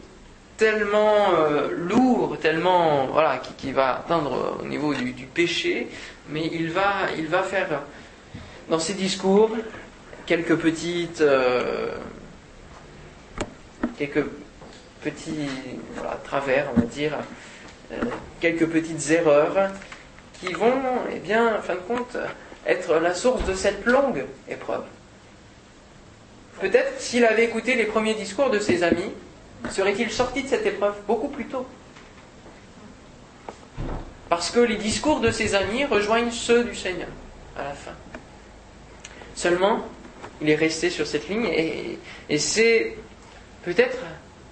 tellement euh, lourd, tellement voilà, qui, va atteindre au niveau du, du péché, mais il va, il va faire dans ses discours quelques petites, euh, quelques petits travers, on va dire, euh, quelques petites erreurs qui vont, eh bien, en fin de compte, être la source de cette longue épreuve. Peut-être s'il avait écouté les premiers discours de ses amis, serait-il sorti de cette épreuve beaucoup plus tôt? Parce que les discours de ses amis rejoignent ceux du Seigneur à la fin. Seulement, il est resté sur cette ligne et c'est peut-être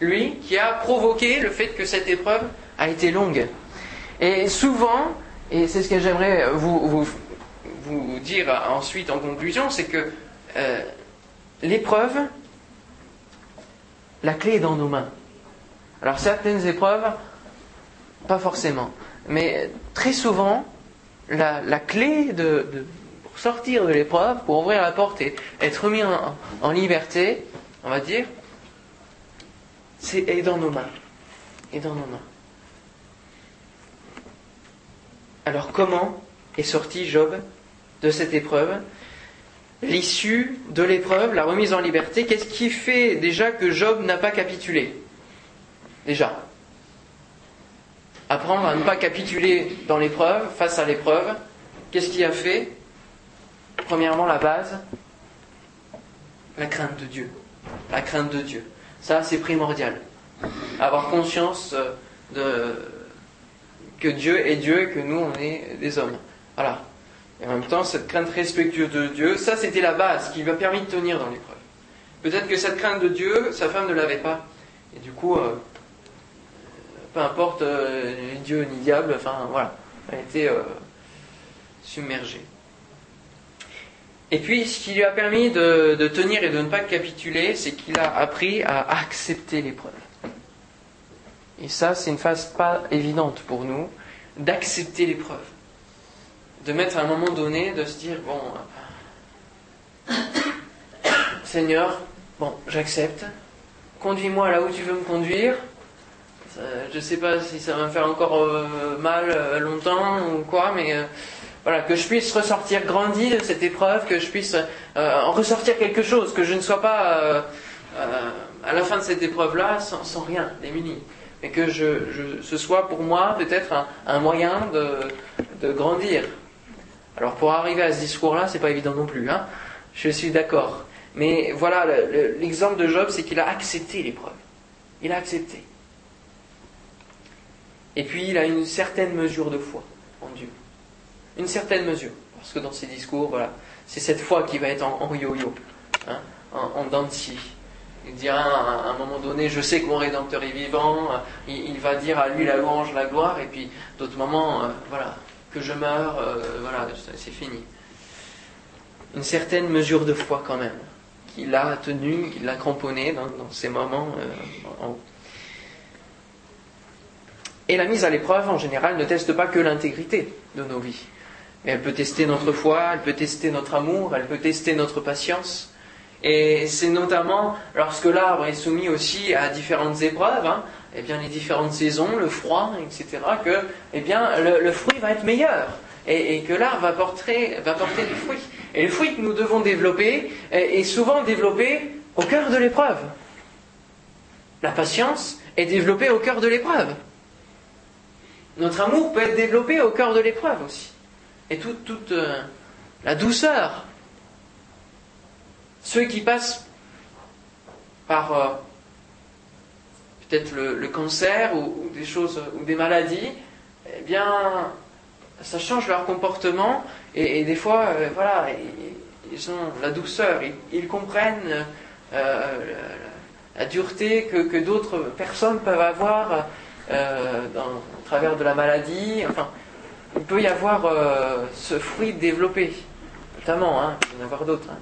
lui, qui a provoqué le fait que cette épreuve a été longue. Et souvent, et c'est ce que j'aimerais vous, dire ensuite en conclusion, c'est que euh, l'épreuve, la clé est dans nos mains. Alors certaines épreuves, pas forcément, mais très souvent, la, clé de, pour sortir de l'épreuve, pour ouvrir la porte et être mis en liberté, on va dire, c'est est dans nos mains. Dans nos mains. Alors comment est sorti Job de cette épreuve? L'issue de l'épreuve, la remise en liberté, qu'est-ce qui fait déjà que Job n'a pas capitulé? Déjà. Apprendre à ne pas capituler dans l'épreuve, face à l'épreuve, qu'est-ce qui a fait? Premièrement, la base, la crainte de Dieu. La crainte de Dieu. Ça, c'est primordial. Avoir conscience euh, que Dieu est Dieu et que nous, on est des hommes. Voilà. Et en même temps, cette crainte respectueuse de Dieu, ça, c'était la base qui lui a permis de tenir dans l'épreuve. Peut-être que cette crainte de Dieu, sa femme ne l'avait pas. Et du coup, euh, peu importe euh, Dieu ni diable, enfin, voilà. Elle été euh, submergée. Et puis, ce qui lui a permis de, tenir et de ne pas capituler, c'est qu'il a appris à accepter l'épreuve. Et ça, c'est une phase pas évidente pour nous, d'accepter l'épreuve. De mettre à un moment donné, de se dire, bon, (coughs) Seigneur, bon, j'accepte, conduis-moi là où tu veux me conduire. Je ne sais pas si ça va me faire encore euh, mal euh, longtemps ou quoi, mais euh, voilà, que je puisse ressortir grandi de cette épreuve, que je puisse en ressortir quelque chose, que je ne sois pas à la fin de cette épreuve-là sans, rien, démuni mais que je, je, ce soit pour moi peut-être un, moyen de, de, grandir. Alors pour arriver à ce discours-là, c'est pas évident non plus, hein je suis d'accord. Mais voilà, l'exemple le, de Job, c'est qu'il a accepté l'épreuve. Il a accepté. Et puis il a une certaine mesure de foi en Dieu. Une certaine mesure. Parce que dans ses discours, voilà, c'est cette foi qui va être en yo-yo, hein, en, en scie. Il dira à un moment donné, je sais que mon Rédempteur est vivant, il, va dire à lui la louange, la gloire, et puis d'autres moments, euh, voilà, que je meurs, euh, voilà, c'est fini. Une certaine mesure de foi quand même, qu'il a tenue, qu'il a cramponnée dans, dans, ces moments euh, en haut. Et la mise à l'épreuve, en général, ne teste pas que l'intégrité de nos vies. Elle peut tester notre foi, elle peut tester notre amour, elle peut tester notre patience, et c'est notamment lorsque l'arbre est soumis aussi à différentes épreuves, hein, eh bien les différentes saisons, le froid, etc., que eh bien, le, fruit va être meilleur et, que l'arbre va porter, va porter des fruits. Et le fruit que nous devons développer est, est souvent développé au cœur de l'épreuve. La patience est développée au cœur de l'épreuve. Notre amour peut être développé au cœur de l'épreuve aussi. Et toute, toute euh, la douceur ceux qui passent par euh, peut-être le, cancer ou, des choses ou des maladies, eh bien, ça change leur comportement et, des fois, euh, voilà, ils, ont la douceur, ils, comprennent la, dureté que, d'autres personnes peuvent avoir au travers de la maladie. Il peut y avoir euh, ce fruit développé, notamment, hein, il peut y en avoir d'autres. Hein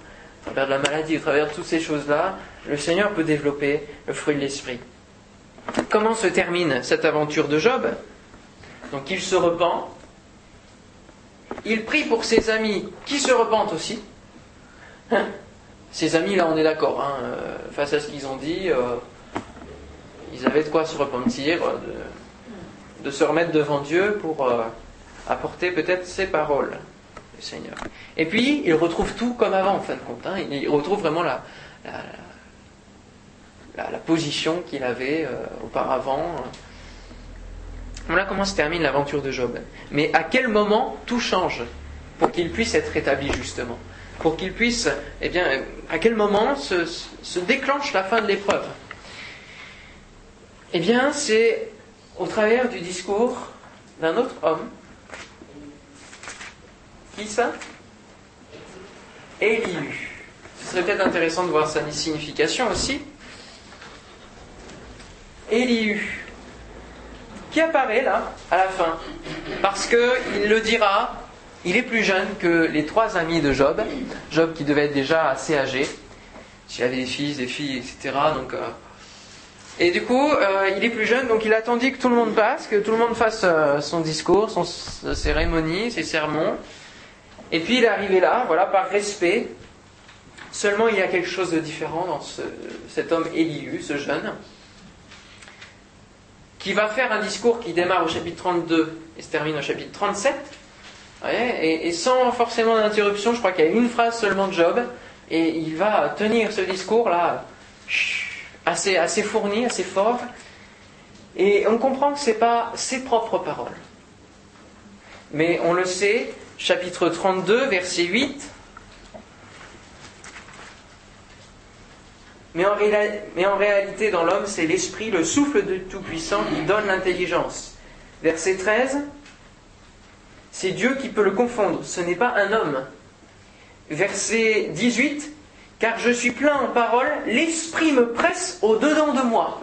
à travers de la maladie, au travers toutes ces choses-là, le Seigneur peut développer le fruit de l'esprit. Comment se termine cette aventure de Job? Donc il se repent, il prie pour ses amis qui se repentent aussi. Ses amis, là, on est d'accord, hein, face à ce qu'ils ont dit, euh, ils avaient de quoi se repentir, de, se remettre devant Dieu pour euh, apporter peut-être ses paroles. Seigneur. Et puis, il retrouve tout comme avant, en fin de compte. Hein. Il retrouve vraiment la, position qu'il avait euh, auparavant. Voilà comment se termine l'aventure de Job. Mais à quel moment tout change pour qu'il puisse être rétabli justement? Pour qu'il puisse, eh bien, à quel moment se déclenche la fin de l'épreuve? Eh bien, c'est au travers du discours d'un autre homme qui ça? Élu. Ce serait peut-être intéressant de voir sa signification aussi. Élihu, qui apparaît là, à la fin, parce qu'il le dira, il est plus jeune que les trois amis de Job, Job qui devait être déjà assez âgé, s'il avait des fils, des filles, etc. Donc, euh, et du coup, euh, il est plus jeune, donc il attendit que tout le monde passe, que tout le monde fasse euh, son discours, son cérémonie, ses sermons. Et puis il est arrivé là, voilà, par respect. Seulement, il y a quelque chose de différent dans cet homme Éliu, ce jeune, qui va faire un discours qui démarre au chapitre 32 et se termine au chapitre 37. et, et, sans forcément d'interruption, je crois qu'il y a une phrase seulement de Job, et il va tenir ce discours-là assez, assez fourni, assez fort. Et on comprend que ce n'est pas ses propres paroles. Mais on le sait, chapitre 32, verset 8. Mais en, réalité, dans l'homme, c'est l'esprit, le souffle de Tout-Puissant qui donne l'intelligence. Verset 13. C'est Dieu qui peut le confondre, ce n'est pas un homme verset 18, car je suis plein en parole, l'Esprit me presse au-dedans de moi.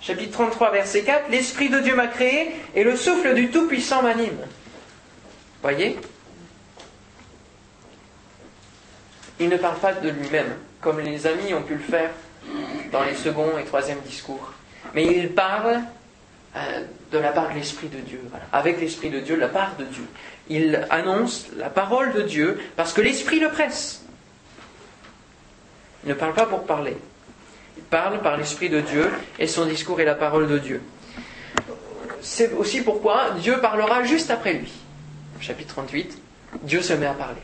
Chapitre 33, verset 4, l'Esprit de Dieu m'a créé et le souffle du Tout-Puissant m'anime. Voyez? Il ne parle pas de lui-même, comme les amis ont pu le faire dans les second et troisième discours. Mais il parle euh, de la part de l'Esprit de Dieu, avec l'Esprit de Dieu, la part de Dieu. Il annonce la parole de Dieu parce que l'Esprit le presse. Il ne parle pas pour parler. Il parle par l'Esprit de Dieu et son discours est la parole de Dieu. C'est aussi pourquoi Dieu parlera juste après lui. Chapitre 38, Dieu se met à parler.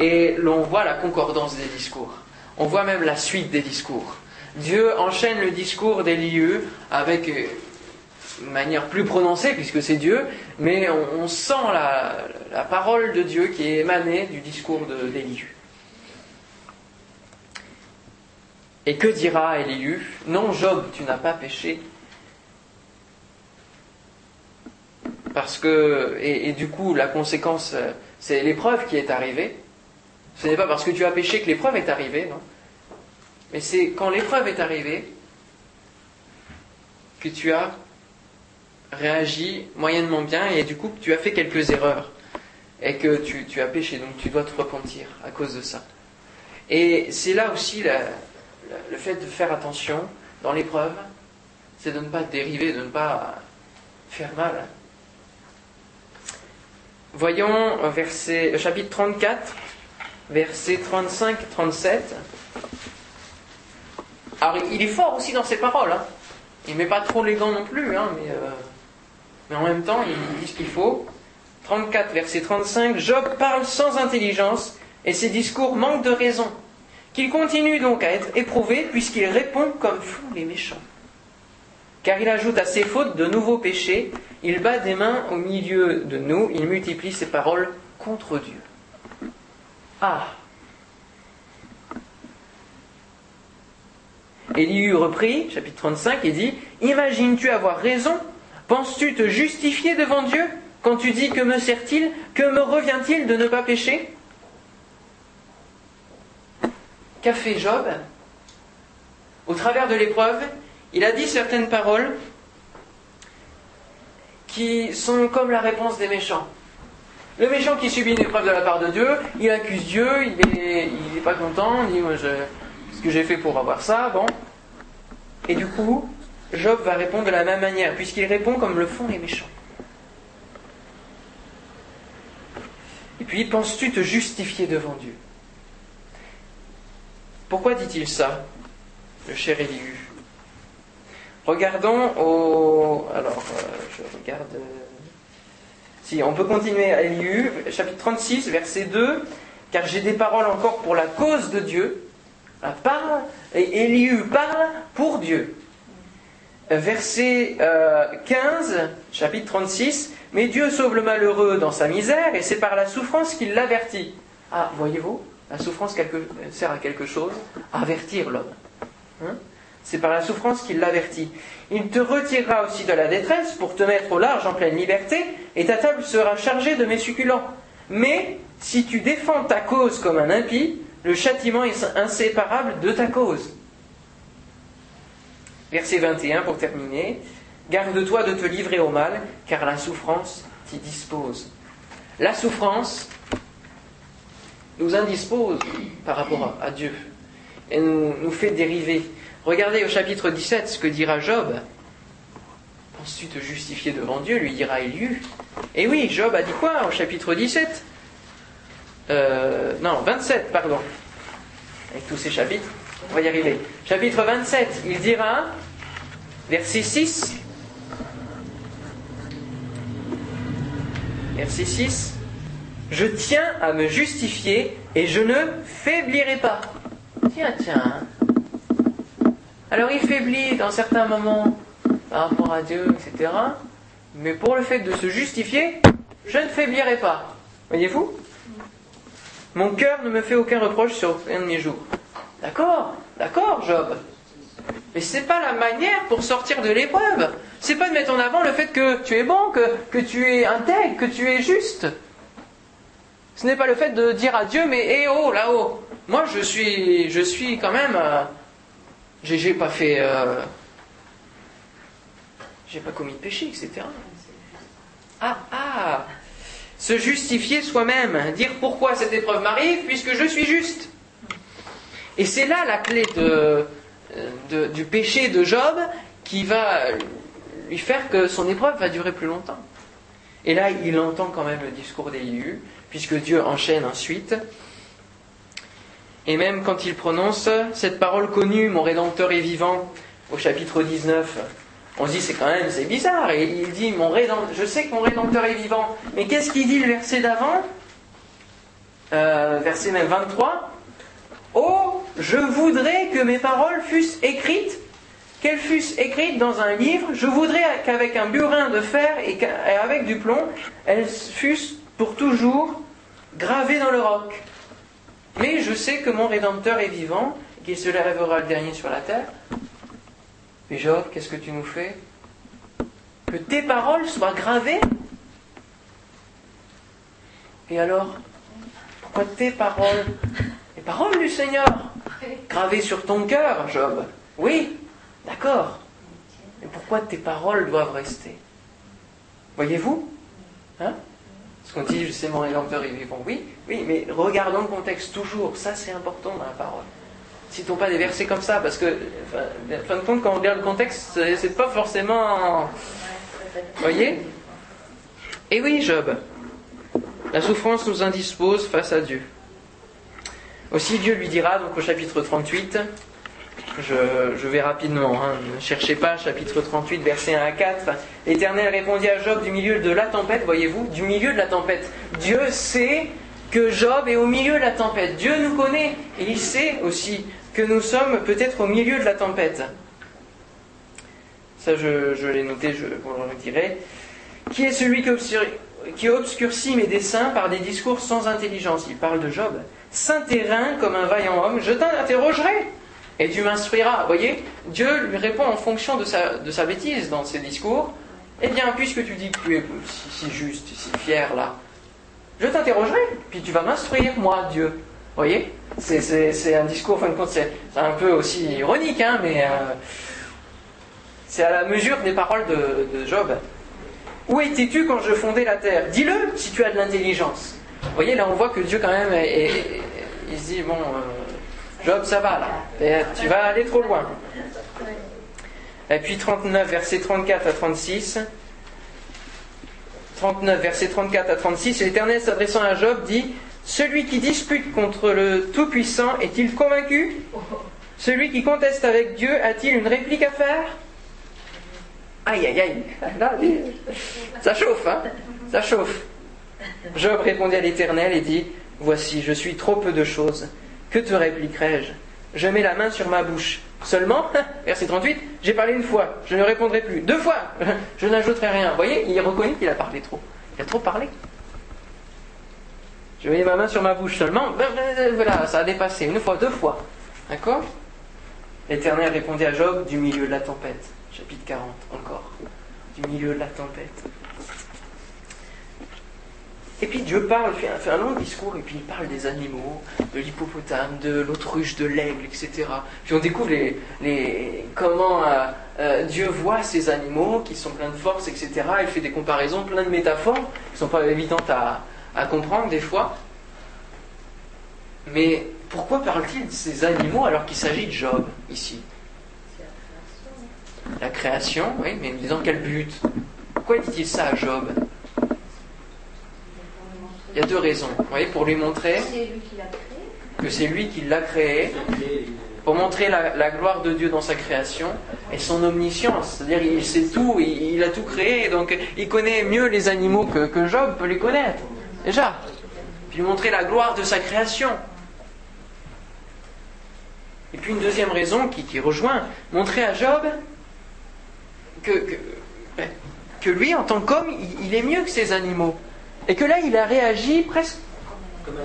Et l'on voit la concordance des discours. On voit même la suite des discours. Dieu enchaîne le discours d'Élieu avec une manière plus prononcée, puisque c'est Dieu, mais on, sent la, parole de Dieu qui est émanée du discours d'Éliu. Et que dira Éliu Non, Job, tu n'as pas péché. Parce que, et, du coup, la conséquence, c'est l'épreuve qui est arrivée. Ce n'est pas parce que tu as péché que l'épreuve est arrivée, non. Mais c'est quand l'épreuve est arrivée que tu as réagis moyennement bien et du coup tu as fait quelques erreurs et que tu, as péché, donc tu dois te repentir à cause de ça. Et c'est là aussi le fait de faire attention dans l'épreuve, c'est de ne pas dériver, de ne pas faire mal. Voyons verset, chapitre 34, versets 35-37. Alors il est fort aussi dans ses paroles. Hein. Il ne met pas trop les gants non plus, hein, mais euh, mais en même temps, il dit ce qu'il faut. 34, verset 35, Job parle sans intelligence et ses discours manquent de raison. Qu'il continue donc à être éprouvé puisqu'il répond comme font les méchants. Car il ajoute à ses fautes de nouveaux péchés, il bat des mains au milieu de nous, il multiplie ses paroles contre Dieu. Ah. Élie reprit, chapitre 35, et dit Imagines-tu avoir raison? Penses-tu te justifier devant Dieu? Quand tu dis que me sert-il? Que me revient-il de ne pas pécher? Qu'a fait Job? Au travers de l'épreuve, il a dit certaines paroles qui sont comme la réponse des méchants. Le méchant qui subit une épreuve de la part de Dieu, il accuse Dieu, il n'est pas content, il dit moi ce que j'ai fait pour avoir ça, bon. Et du coup, Job va répondre de la même manière, puisqu'il répond comme le font les méchants. Et puis, penses-tu te justifier devant Dieu? Pourquoi dit-il ça, le cher Élihu? Regardons au. Alors, euh, je regarde. Euh, si, on peut continuer à Élihu, chapitre 36, verset 2. Car j'ai des paroles encore pour la cause de Dieu. Parle, et Élihu parle pour Dieu verset 15, euh, chapitre 36, Mais Dieu sauve le malheureux dans sa misère, et c'est par la souffrance qu'il l'avertit. Ah, voyez-vous, la souffrance sert à quelque chose, avertir l'homme. Hein? C'est par la souffrance qu'il l'avertit. Il te retirera aussi de la détresse pour te mettre au large en pleine liberté, et ta table sera chargée de mes succulents. Mais si tu défends ta cause comme un impie, le châtiment est inséparable de ta cause. Verset 21 pour terminer. Garde-toi de te livrer au mal, car la souffrance t'y dispose. La souffrance nous indispose par rapport à Dieu et nous, nous fait dériver. Regardez au chapitre 17 ce que dira Job. Penses-tu te justifier devant Dieu lui dira Élu. Et oui, Job a dit quoi au chapitre 17 euh, Non, 27, pardon. Avec tous ces chapitres, on va y arriver. Chapitre 27, il dira, verset 6, verset 6, Je tiens à me justifier et je ne faiblirai pas. Tiens, tiens. Alors il faiblit dans certains moments par rapport à Dieu, etc. Mais pour le fait de se justifier, je ne faiblirai pas. Voyez-vous? Mon cœur ne me fait aucun reproche sur aucun de mes jours. D'accord, d'accord, Job. Mais c'est pas la manière pour sortir de l'épreuve. C'est pas de mettre en avant le fait que tu es bon, que, tu es intègre, que tu es juste. Ce n'est pas le fait de dire à Dieu, mais hé oh là-haut, moi je suis, je suis quand même, euh, j'ai, pas fait, euh, j'ai pas commis de péché, etc. Ah ah, se justifier soi-même, dire pourquoi cette épreuve m'arrive puisque je suis juste. Et c'est là la clé du péché de Job qui va lui faire que son épreuve va durer plus longtemps. Et là, il entend quand même le discours d'Élu, puisque Dieu enchaîne ensuite. Et même quand il prononce cette parole connue, mon Rédempteur est vivant, au chapitre 19, on se dit c'est quand même bizarre. Et il dit mon Rédempteur, je sais que mon Rédempteur est vivant, mais qu'est-ce qu'il dit le verset d'avant? Euh, Verset même 23. Oh, je voudrais que mes paroles fussent écrites, qu'elles fussent écrites dans un livre. Je voudrais qu'avec un burin de fer et avec du plomb, elles fussent pour toujours gravées dans le roc. Mais je sais que mon Rédempteur est vivant, qu'il se lèvera le dernier sur la terre. Mais Job, qu'est-ce que tu nous fais? Que tes paroles soient gravées. Et alors Pourquoi tes paroles Les paroles du Seigneur Gravées sur ton cœur, Job? Oui, d'accord. Mais pourquoi tes paroles doivent rester? Voyez-vous? Hein? Parce qu'on dit, sais mon Rédempteur est vivant. Oui, oui, mais regardons le contexte toujours. Ça, c'est important dans la parole. Citons pas des versets comme ça, parce que, en fin de compte, quand on regarde le contexte, c'est pas forcément. Voyez? Et oui, Job. La souffrance nous indispose face à Dieu. Aussi, Dieu lui dira, donc au chapitre 38, je, vais rapidement, hein, ne cherchez pas, chapitre 38, versets 1 à 4. L'Éternel répondit à Job du milieu de la tempête, voyez-vous, du milieu de la tempête. Dieu sait que Job est au milieu de la tempête. Dieu nous connaît et il sait aussi que nous sommes peut-être au milieu de la tempête. Ça, je, l'ai noté, je vous le redirai. Qui est celui qui obscurcit mes desseins par des discours sans intelligence? Il parle de Job. Saint terrain comme un vaillant homme, je t'interrogerai et tu m'instruiras. Vous voyez, Dieu lui répond en fonction de sa, de sa bêtise dans ses discours. Eh bien, puisque tu dis que tu es si, juste, si fier là, je t'interrogerai, puis tu vas m'instruire, moi, Dieu. Vous voyez c'est, un discours, en fin de compte, c'est, un peu aussi ironique, hein, mais euh, c'est à la mesure des paroles de, Job. Où étais-tu quand je fondais la terre? Dis-le si tu as de l'intelligence. Vous voyez, là, on voit que Dieu, quand même, est- il se dit, bon, euh, Job, ça va, là. Et tu vas aller trop loin. Et puis 39, versets 34 à 36. 39, versets 34 à 36, l'Éternel s'adressant à Job dit Celui qui dispute contre le Tout-Puissant est-il convaincu? Celui qui conteste avec Dieu a-t-il une réplique à faire? Aïe, aïe, aïe. (laughs) Là, ça chauffe, hein Ça chauffe. Job répondit à l'Éternel et dit Voici, je suis trop peu de choses. Que te répliquerai-je? Je mets la main sur ma bouche. Seulement, (laughs) verset 38, j'ai parlé une fois, je ne répondrai plus. Deux fois, (laughs) je n'ajouterai rien. Vous voyez, il reconnaît qu'il a parlé trop. Il a trop parlé. Je mets ma main sur ma bouche seulement. Voilà, ça a dépassé. Une fois, deux fois. D'accord? L'Éternel répondit à Job du milieu de la tempête. Chapitre 40, encore. Du milieu de la tempête. Et puis Dieu parle, fait un, long discours, et puis il parle des animaux, de l'hippopotame, de l'autruche, de l'aigle, etc. Puis on découvre les, comment euh, euh, Dieu voit ces animaux qui sont pleins de force, etc. Il fait des comparaisons, plein de métaphores qui sont pas évidentes à, à comprendre des fois. Mais pourquoi parle-t-il de ces animaux alors qu'il s'agit de Job ici? La création, oui, mais dans quel but? Pourquoi dit-il ça à Job? Il y a deux raisons. Vous voyez, pour lui montrer que c'est lui qui l'a créé, pour montrer la, la gloire de Dieu dans sa création et son omniscience. C'est-à-dire, il sait tout, il, il a tout créé, donc il connaît mieux les animaux que, que Job peut les connaître. Déjà. Puis lui montrer la gloire de sa création. Et puis une deuxième raison qui, qui rejoint, montrer à Job que, que, que lui, en tant qu'homme, il, il est mieux que ces animaux. Et que là, il a réagi presque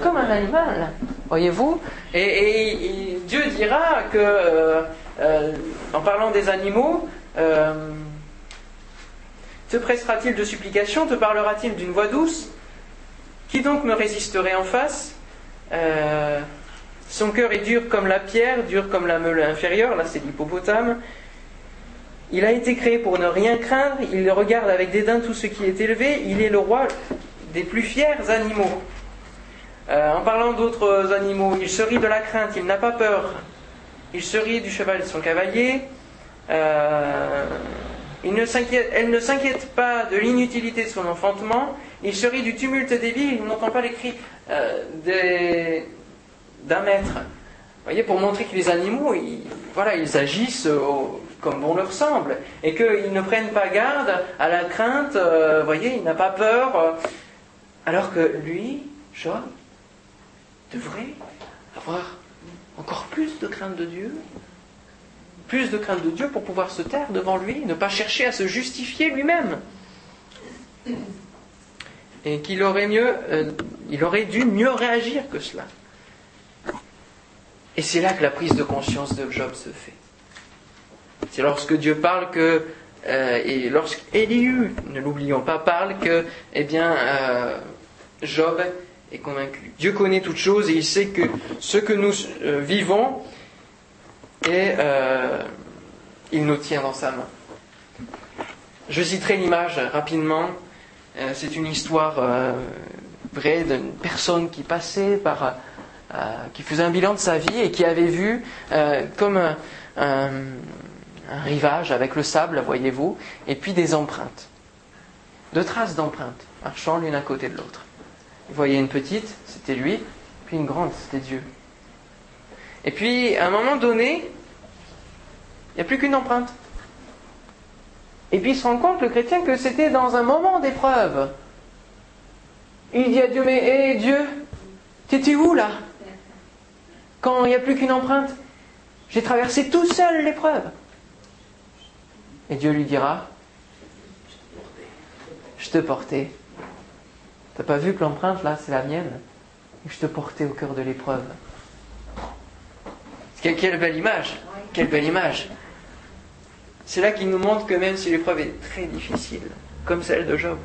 comme un animal, voyez-vous et, Dieu dira que, euh, euh, en parlant des animaux, euh, te pressera-t-il de supplication, te parlera-t-il d'une voix douce Qui donc me résisterait en face Son cœur est dur comme la pierre, dur comme la meule inférieure, là c'est l'hippopotame. Il a été créé pour ne rien craindre, il regarde avec dédain tout ce qui est élevé, il est le roi des plus fiers animaux. Euh, en parlant d'autres animaux, il se rit de la crainte, il n'a pas peur. Il se rit du cheval de son cavalier. Euh, il ne elle ne s'inquiète pas de l'inutilité de son enfantement. Il se rit du tumulte des villes, il n'entend pas les cris euh, d'un maître. Vous voyez, pour montrer que les animaux, ils, voilà, ils agissent comme bon leur semble. Et qu'ils ne prennent pas garde à la crainte, vous voyez, il n'a pas peur. Alors que lui, Job, devrait avoir encore plus de crainte de Dieu, plus de crainte de Dieu pour pouvoir se taire devant lui, ne pas chercher à se justifier lui-même. Et qu'il aurait mieux, euh, il aurait dû mieux réagir que cela. Et c'est là que la prise de conscience de Job se fait. C'est lorsque Dieu parle que, euh, et lorsqu'Élihu, ne l'oublions pas, parle que, eh bien, euh, Job est convaincu. Dieu connaît toutes choses et il sait que ce que nous euh, vivons, et euh, il nous tient dans sa main. Je citerai l'image rapidement. C'est une histoire vraie d'une personne qui passait par, qui faisait un bilan de sa vie et qui avait vu comme un, rivage avec le sable, voyez-vous, et puis des empreintes, deux traces d'empreintes marchant l'une à côté de l'autre. Vous voyez une petite, c'était lui, puis une grande, c'était Dieu. Et puis, à un moment donné, il n'y a plus qu'une empreinte. Et puis il se rend compte, le chrétien, que c'était dans un moment d'épreuve. Il dit à Dieu, mais hé Dieu, t'étais où là? Quand il n'y a plus qu'une empreinte J'ai traversé tout seul l'épreuve. Et Dieu lui dira, je te portais. T'as pas vu que l'empreinte là, c'est la mienne je te portais au cœur de l'épreuve. Quelle, quelle belle image Quelle belle image C'est là qu'il nous montre que même si l'épreuve est très difficile, comme celle de Job,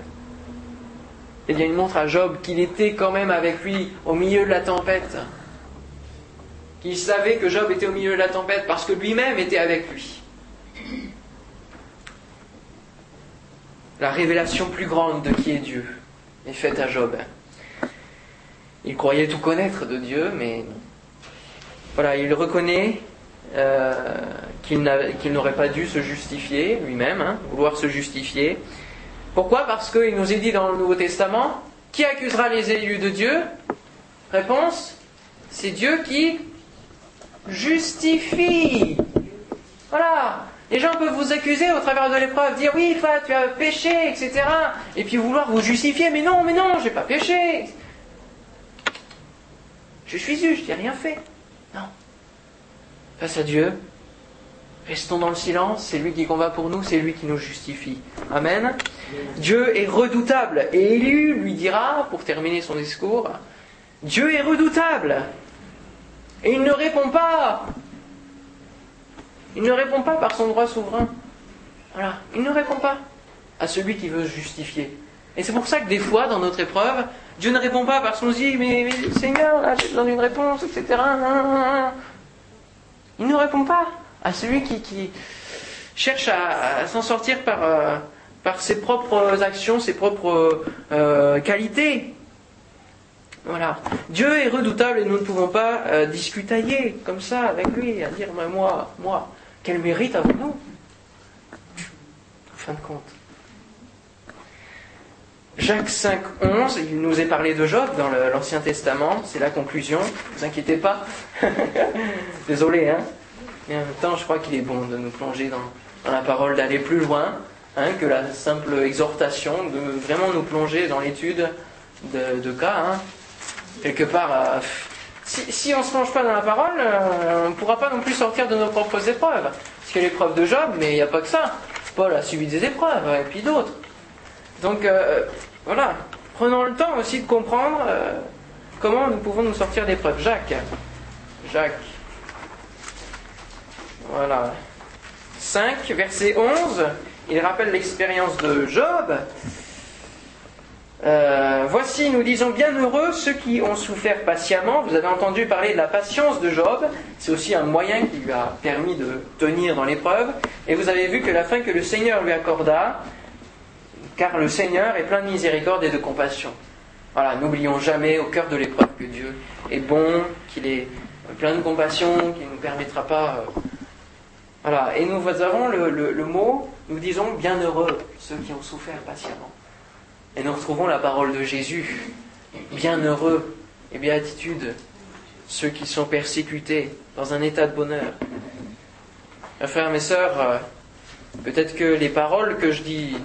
eh bien il montre à Job qu'il était quand même avec lui au milieu de la tempête. Qu'il savait que Job était au milieu de la tempête parce que lui-même était avec lui. La révélation plus grande de qui est Dieu est faite à Job. Il croyait tout connaître de Dieu, mais. Voilà, il reconnaît euh, qu'il n'aurait pas dû se justifier lui-même, hein, vouloir se justifier. Pourquoi? Parce qu'il nous est dit dans le Nouveau Testament, qui accusera les élus de Dieu? Réponse, c'est Dieu qui justifie. Voilà. Les gens peuvent vous accuser au travers de l'épreuve, dire oui, toi, tu as péché, etc. Et puis vouloir vous justifier, mais non, mais non, j'ai pas péché. Je suis juste, j'ai rien fait. Non. Face à Dieu, restons dans le silence, c'est lui qui combat pour nous, c'est lui qui nous justifie. Amen. Dieu est redoutable. Et Élu lui dira, pour terminer son discours, Dieu est redoutable. Et il ne répond pas. Il ne répond pas par son droit souverain. Voilà, il ne répond pas à celui qui veut se justifier. Et c'est pour ça que des fois, dans notre épreuve, Dieu ne répond pas parce qu'on se dit mais, Seigneur, là j'ai besoin d'une réponse, etc. Il ne répond pas à celui qui, cherche à, s'en sortir par, euh, par ses propres actions, ses propres euh, qualités. Voilà. Dieu est redoutable et nous ne pouvons pas euh, discutailler comme ça avec lui, à dire mais moi, moi, quel mérite avons-nous En fin de compte. Jacques 5, 11, il nous est parlé de Job dans l'Ancien Testament, c'est la conclusion, ne vous inquiétez pas. (laughs) Désolé, hein. Mais en même temps, je crois qu'il est bon de nous plonger dans, la parole, d'aller plus loin hein, que la simple exhortation, de vraiment nous plonger dans l'étude de, de cas. hein. Quelque part, euh, si, on ne se plonge pas dans la parole, euh, on ne pourra pas non plus sortir de nos propres épreuves. Parce qu'il y a l'épreuve de Job, mais il n'y a pas que ça. Paul a subi des épreuves, et puis d'autres. Donc euh, voilà, prenons le temps aussi de comprendre euh, comment nous pouvons nous sortir d'épreuves. Jacques, Jacques, voilà. 5, verset 11, il rappelle l'expérience de Job. Euh, voici, nous disons bien heureux ceux qui ont souffert patiemment. Vous avez entendu parler de la patience de Job. C'est aussi un moyen qui lui a permis de tenir dans l'épreuve. Et vous avez vu que la fin que le Seigneur lui accorda, car le Seigneur est plein de miséricorde et de compassion. Voilà, n'oublions jamais au cœur de l'épreuve que Dieu est bon, qu'il est plein de compassion, qu'il ne nous permettra pas. euh, Voilà, et nous avons le- le mot, nous disons bienheureux ceux qui ont souffert patiemment. Et nous retrouvons la parole de Jésus, bienheureux et béatitude ceux qui sont persécutés dans un état de bonheur. Mes frères, mes sœurs, euh, peut-être que les paroles que je dis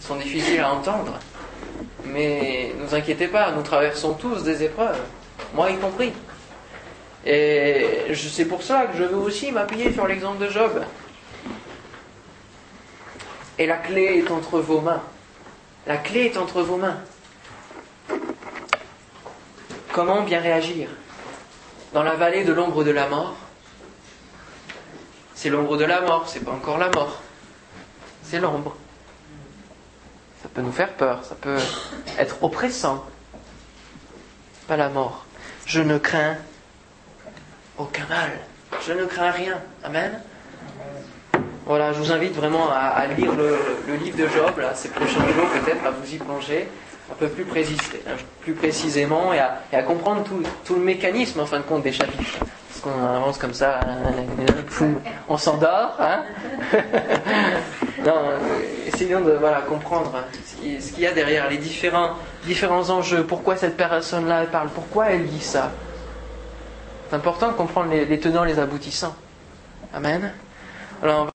sont difficiles à entendre, mais ne vous inquiétez pas, nous traversons tous des épreuves, moi y compris. Et c'est pour ça que je veux aussi m'appuyer sur l'exemple de Job. Et la clé est entre vos mains. La clé est entre vos mains. Comment bien réagir? Dans la vallée de l'ombre de la mort, c'est l'ombre de la mort, c'est pas encore la mort. C'est l'ombre. Ça peut nous faire peur, ça peut être oppressant. Pas la mort. Je ne crains aucun mal. Je ne crains rien. Amen. Voilà, je vous invite vraiment à, à lire le, le livre de Job, là, ces prochains jours, peut-être, à vous y plonger un peu plus, précis- plus précisément et à, et à comprendre tout, tout le mécanisme, en fin de compte, des chapitres. Parce qu'on avance comme ça, poum, on s'endort. Hein (laughs) non, euh, essayons de voilà, comprendre ce qui- ce qu'il y a derrière les différents, différents enjeux. Pourquoi cette personne-là parle? Pourquoi elle dit ça? C'est important de comprendre les, les tenants, les aboutissants. Amen. Alors, on va-